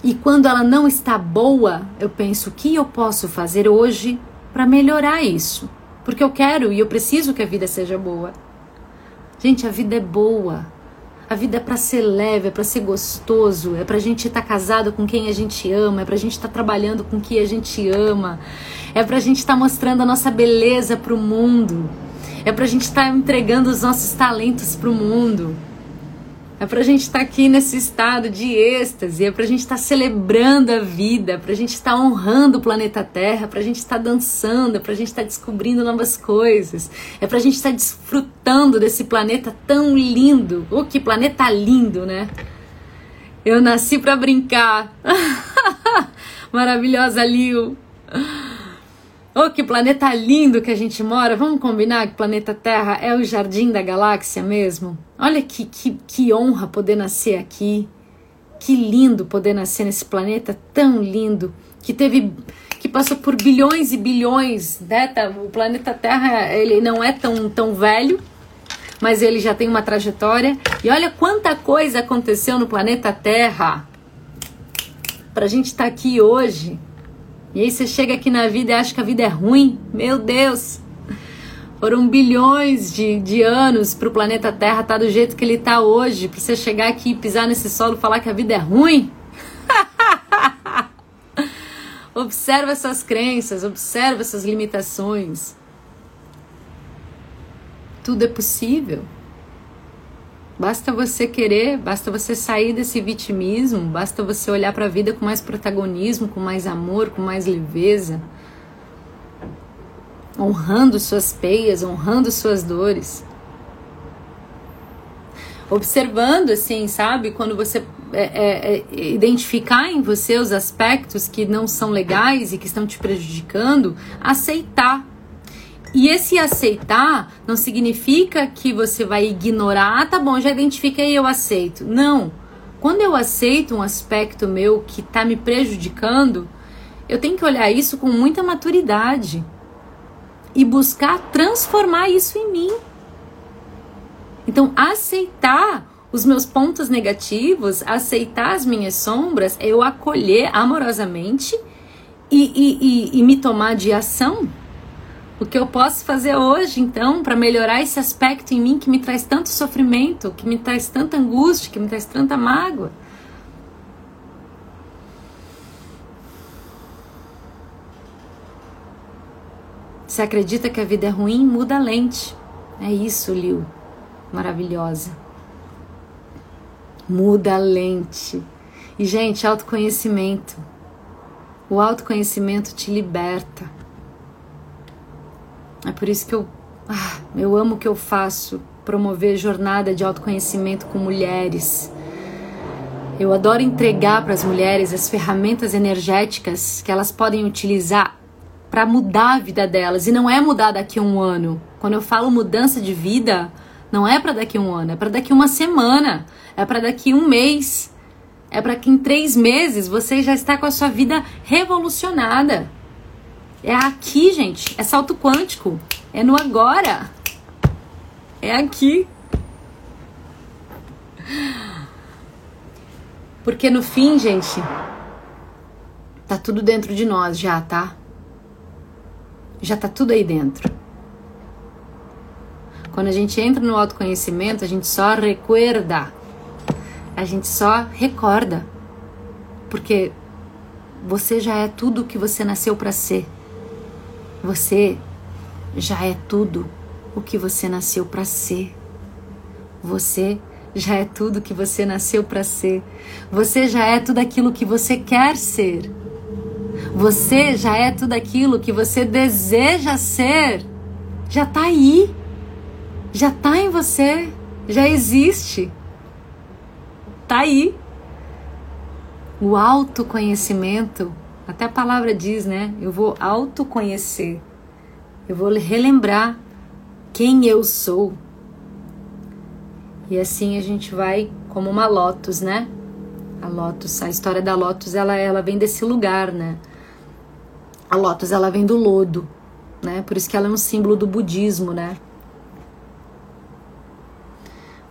E quando ela não está boa, eu penso o que eu posso fazer hoje para melhorar isso? Porque eu quero e eu preciso que a vida seja boa. Gente, a vida é boa. A vida é para ser leve, é para ser gostoso, é para a gente estar tá casado com quem a gente ama, é para a gente estar tá trabalhando com quem a gente ama, é para a gente estar tá mostrando a nossa beleza para o mundo, é para a gente estar tá entregando os nossos talentos para o mundo. É pra gente estar tá aqui nesse estado de êxtase, é pra gente estar tá celebrando a vida, é pra gente estar tá honrando o planeta Terra, é pra gente estar tá dançando, é pra gente estar tá descobrindo novas coisas, é pra gente estar tá desfrutando desse planeta tão lindo. Oh, que planeta lindo, né? Eu nasci pra brincar. Maravilhosa Lil. Oh, que planeta lindo que a gente mora. Vamos combinar que o planeta Terra é o jardim da galáxia mesmo? Olha que, que, que honra poder nascer aqui. Que lindo poder nascer nesse planeta tão lindo que teve que passou por bilhões e bilhões, né? Tá, o planeta Terra, ele não é tão tão velho, mas ele já tem uma trajetória. E olha quanta coisa aconteceu no planeta Terra. Pra gente estar tá aqui hoje, e aí você chega aqui na vida e acha que a vida é ruim. Meu Deus! Foram bilhões de, de anos para o planeta Terra estar tá do jeito que ele está hoje. Para você chegar aqui e pisar nesse solo e falar que a vida é ruim. observa essas crenças, observa essas limitações. Tudo é possível. Basta você querer, basta você sair desse vitimismo, basta você olhar para a vida com mais protagonismo, com mais amor, com mais leveza, honrando suas peias, honrando suas dores. Observando, assim, sabe, quando você é, é, é, identificar em você os aspectos que não são legais e que estão te prejudicando, aceitar e esse aceitar não significa que você vai ignorar, ah, tá bom, já identifiquei, eu aceito. Não. Quando eu aceito um aspecto meu que está me prejudicando, eu tenho que olhar isso com muita maturidade e buscar transformar isso em mim. Então, aceitar os meus pontos negativos, aceitar as minhas sombras, é eu acolher amorosamente e, e, e, e me tomar de ação? O que eu posso fazer hoje, então, para melhorar esse aspecto em mim que me traz tanto sofrimento, que me traz tanta angústia, que me traz tanta mágoa? Se acredita que a vida é ruim, muda a lente. É isso, Liu. Maravilhosa. Muda a lente. E, gente, autoconhecimento. O autoconhecimento te liberta. É por isso que eu, ah, eu amo o que eu faço, promover jornada de autoconhecimento com mulheres. Eu adoro entregar para as mulheres as ferramentas energéticas que elas podem utilizar para mudar a vida delas. E não é mudar daqui a um ano. Quando eu falo mudança de vida, não é para daqui a um ano, é para daqui uma semana, é para daqui um mês, é para que em três meses você já está com a sua vida revolucionada. É aqui, gente. É salto quântico. É no agora. É aqui. Porque no fim, gente, tá tudo dentro de nós já, tá? Já tá tudo aí dentro. Quando a gente entra no autoconhecimento, a gente só recuerda. A gente só recorda. Porque você já é tudo o que você nasceu para ser. Você já é tudo o que você nasceu para ser. Você já é tudo que você nasceu para ser. Você já é tudo aquilo que você quer ser. Você já é tudo aquilo que você deseja ser. Já tá aí. Já tá em você. Já existe. Tá aí. O autoconhecimento até a palavra diz, né? Eu vou autoconhecer. Eu vou relembrar quem eu sou. E assim a gente vai como uma lotus, né? A lotus, a história da lotus, ela ela vem desse lugar, né? A lotus, ela vem do lodo, né? Por isso que ela é um símbolo do budismo, né?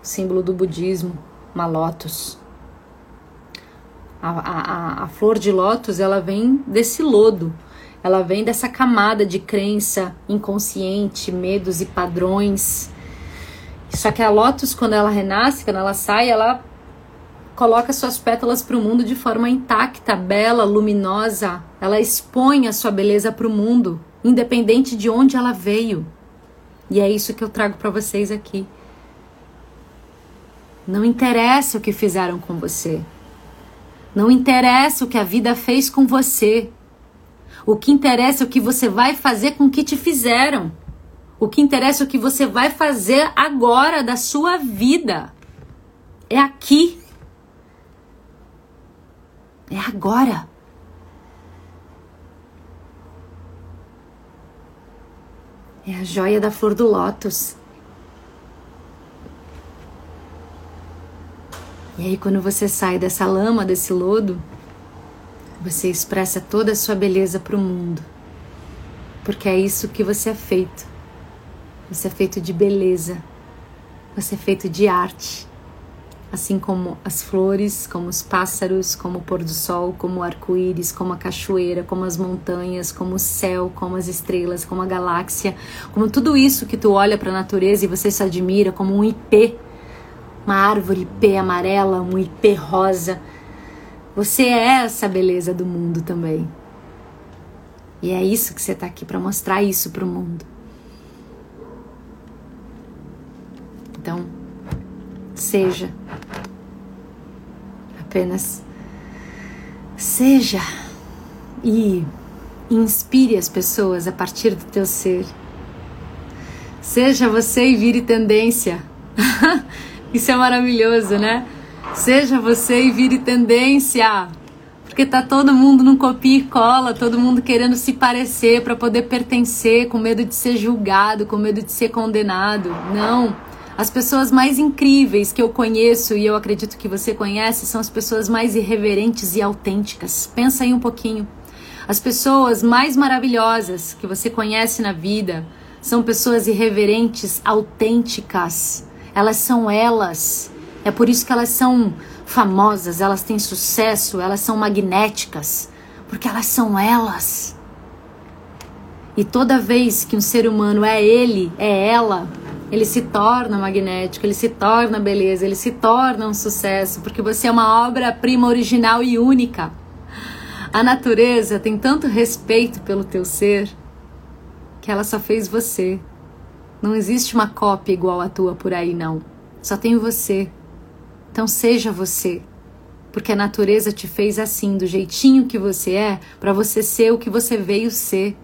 O símbolo do budismo, uma lotus. A, a, a flor de lótus ela vem desse lodo, ela vem dessa camada de crença inconsciente, medos e padrões. Só que a lótus, quando ela renasce, quando ela sai, ela coloca suas pétalas para o mundo de forma intacta, bela, luminosa. Ela expõe a sua beleza para o mundo, independente de onde ela veio. E é isso que eu trago para vocês aqui. Não interessa o que fizeram com você. Não interessa o que a vida fez com você. O que interessa é o que você vai fazer com o que te fizeram. O que interessa é o que você vai fazer agora da sua vida. É aqui. É agora. É a joia da flor do lótus. E aí, quando você sai dessa lama, desse lodo, você expressa toda a sua beleza para o mundo. Porque é isso que você é feito. Você é feito de beleza. Você é feito de arte. Assim como as flores, como os pássaros, como o pôr do sol, como o arco-íris, como a cachoeira, como as montanhas, como o céu, como as estrelas, como a galáxia, como tudo isso que tu olha para a natureza e você se admira como um IP uma árvore ipê amarela, um ipê rosa. Você é essa beleza do mundo também. E é isso que você está aqui para mostrar isso para o mundo. Então, seja. Apenas seja e inspire as pessoas a partir do teu ser. Seja você e vire tendência. Isso é maravilhoso, né? Seja você e vire tendência. Porque tá todo mundo num copia e cola, todo mundo querendo se parecer para poder pertencer, com medo de ser julgado, com medo de ser condenado. Não. As pessoas mais incríveis que eu conheço e eu acredito que você conhece são as pessoas mais irreverentes e autênticas. Pensa aí um pouquinho. As pessoas mais maravilhosas que você conhece na vida são pessoas irreverentes, autênticas elas são elas. É por isso que elas são famosas, elas têm sucesso, elas são magnéticas. Porque elas são elas. E toda vez que um ser humano é ele, é ela, ele se torna magnético, ele se torna beleza, ele se torna um sucesso, porque você é uma obra-prima original e única. A natureza tem tanto respeito pelo teu ser que ela só fez você. Não existe uma cópia igual a tua por aí, não. Só tem você. Então seja você. Porque a natureza te fez assim, do jeitinho que você é, para você ser o que você veio ser.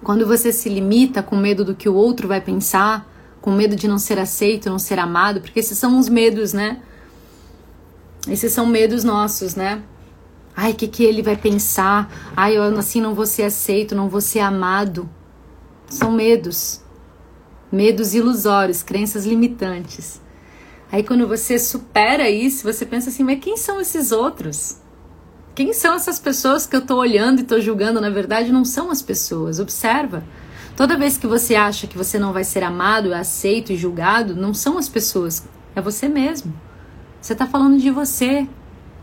Quando você se limita com medo do que o outro vai pensar, com medo de não ser aceito, não ser amado, porque esses são os medos, né? Esses são medos nossos, né? Ai, o que, que ele vai pensar? Ai, eu assim não vou ser aceito, não vou ser amado. São medos. Medos ilusórios, crenças limitantes. Aí quando você supera isso, você pensa assim, mas quem são esses outros? Quem são essas pessoas que eu estou olhando e estou julgando? Na verdade, não são as pessoas. Observa. Toda vez que você acha que você não vai ser amado, aceito e julgado, não são as pessoas, é você mesmo. Você está falando de você.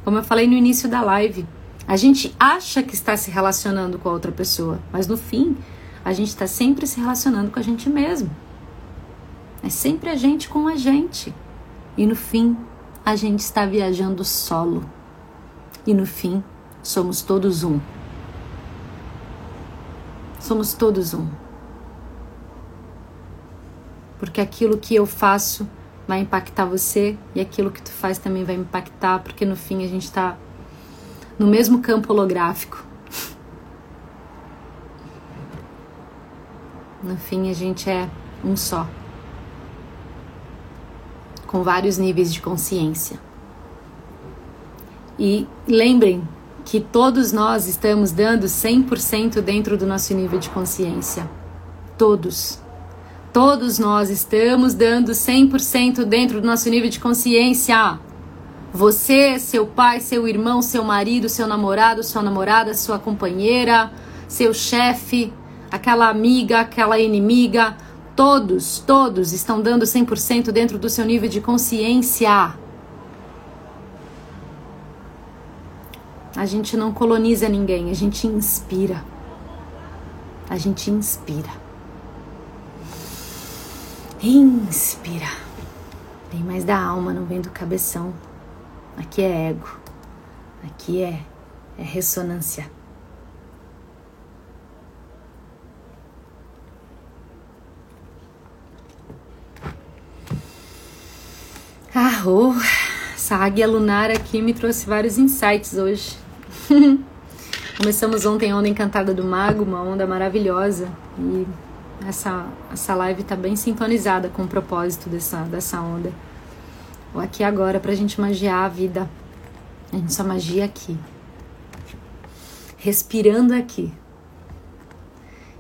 Como eu falei no início da live, a gente acha que está se relacionando com a outra pessoa, mas no fim, a gente está sempre se relacionando com a gente mesmo. É sempre a gente com a gente. E no fim, a gente está viajando solo e no fim somos todos um. Somos todos um. Porque aquilo que eu faço vai impactar você e aquilo que tu faz também vai impactar, porque no fim a gente está no mesmo campo holográfico. No fim a gente é um só, com vários níveis de consciência. E lembrem que todos nós estamos dando 100% dentro do nosso nível de consciência. Todos. Todos nós estamos dando 100% dentro do nosso nível de consciência. Você, seu pai, seu irmão, seu marido, seu namorado, sua namorada, sua companheira, seu chefe, aquela amiga, aquela inimiga, todos, todos estão dando 100% dentro do seu nível de consciência. A gente não coloniza ninguém, a gente inspira. A gente inspira. Inspira. Vem mais da alma, não vem do cabeção. Aqui é ego. Aqui é, é ressonância. Oh, essa águia lunar aqui me trouxe vários insights hoje. Começamos ontem a Onda Encantada do Mago, uma onda maravilhosa. E essa, essa live tá bem sintonizada com o propósito dessa, dessa onda. Ou aqui agora pra gente magiar a vida. A gente só magia aqui. Respirando aqui.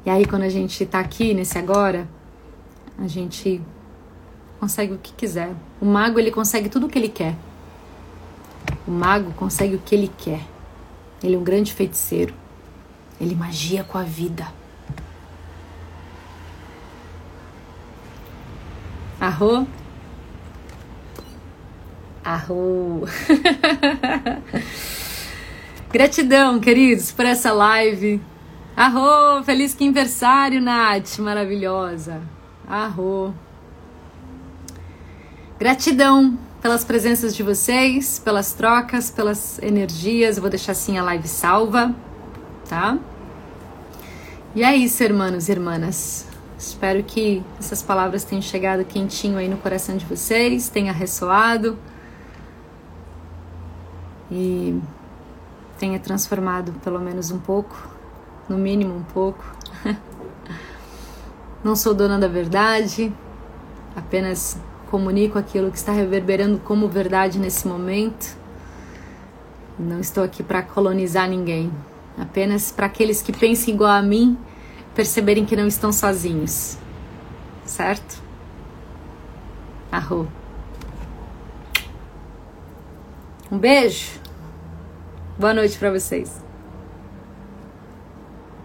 E aí quando a gente tá aqui nesse agora, a gente consegue o que quiser. O mago ele consegue tudo o que ele quer. O mago consegue o que ele quer. Ele é um grande feiticeiro. Ele magia com a vida. Arro? Arro! Gratidão, queridos, por essa live. Arro! Feliz aniversário, Nath! Maravilhosa! Arro! Gratidão pelas presenças de vocês, pelas trocas, pelas energias. Eu vou deixar assim a live salva, tá? E é isso, irmãos e irmãs. Espero que essas palavras tenham chegado quentinho aí no coração de vocês, tenha ressoado e tenha transformado pelo menos um pouco, no mínimo um pouco. Não sou dona da verdade, apenas comunico aquilo que está reverberando como verdade nesse momento. Não estou aqui para colonizar ninguém, apenas para aqueles que pensam igual a mim perceberem que não estão sozinhos. Certo? Arro. Um beijo. Boa noite para vocês.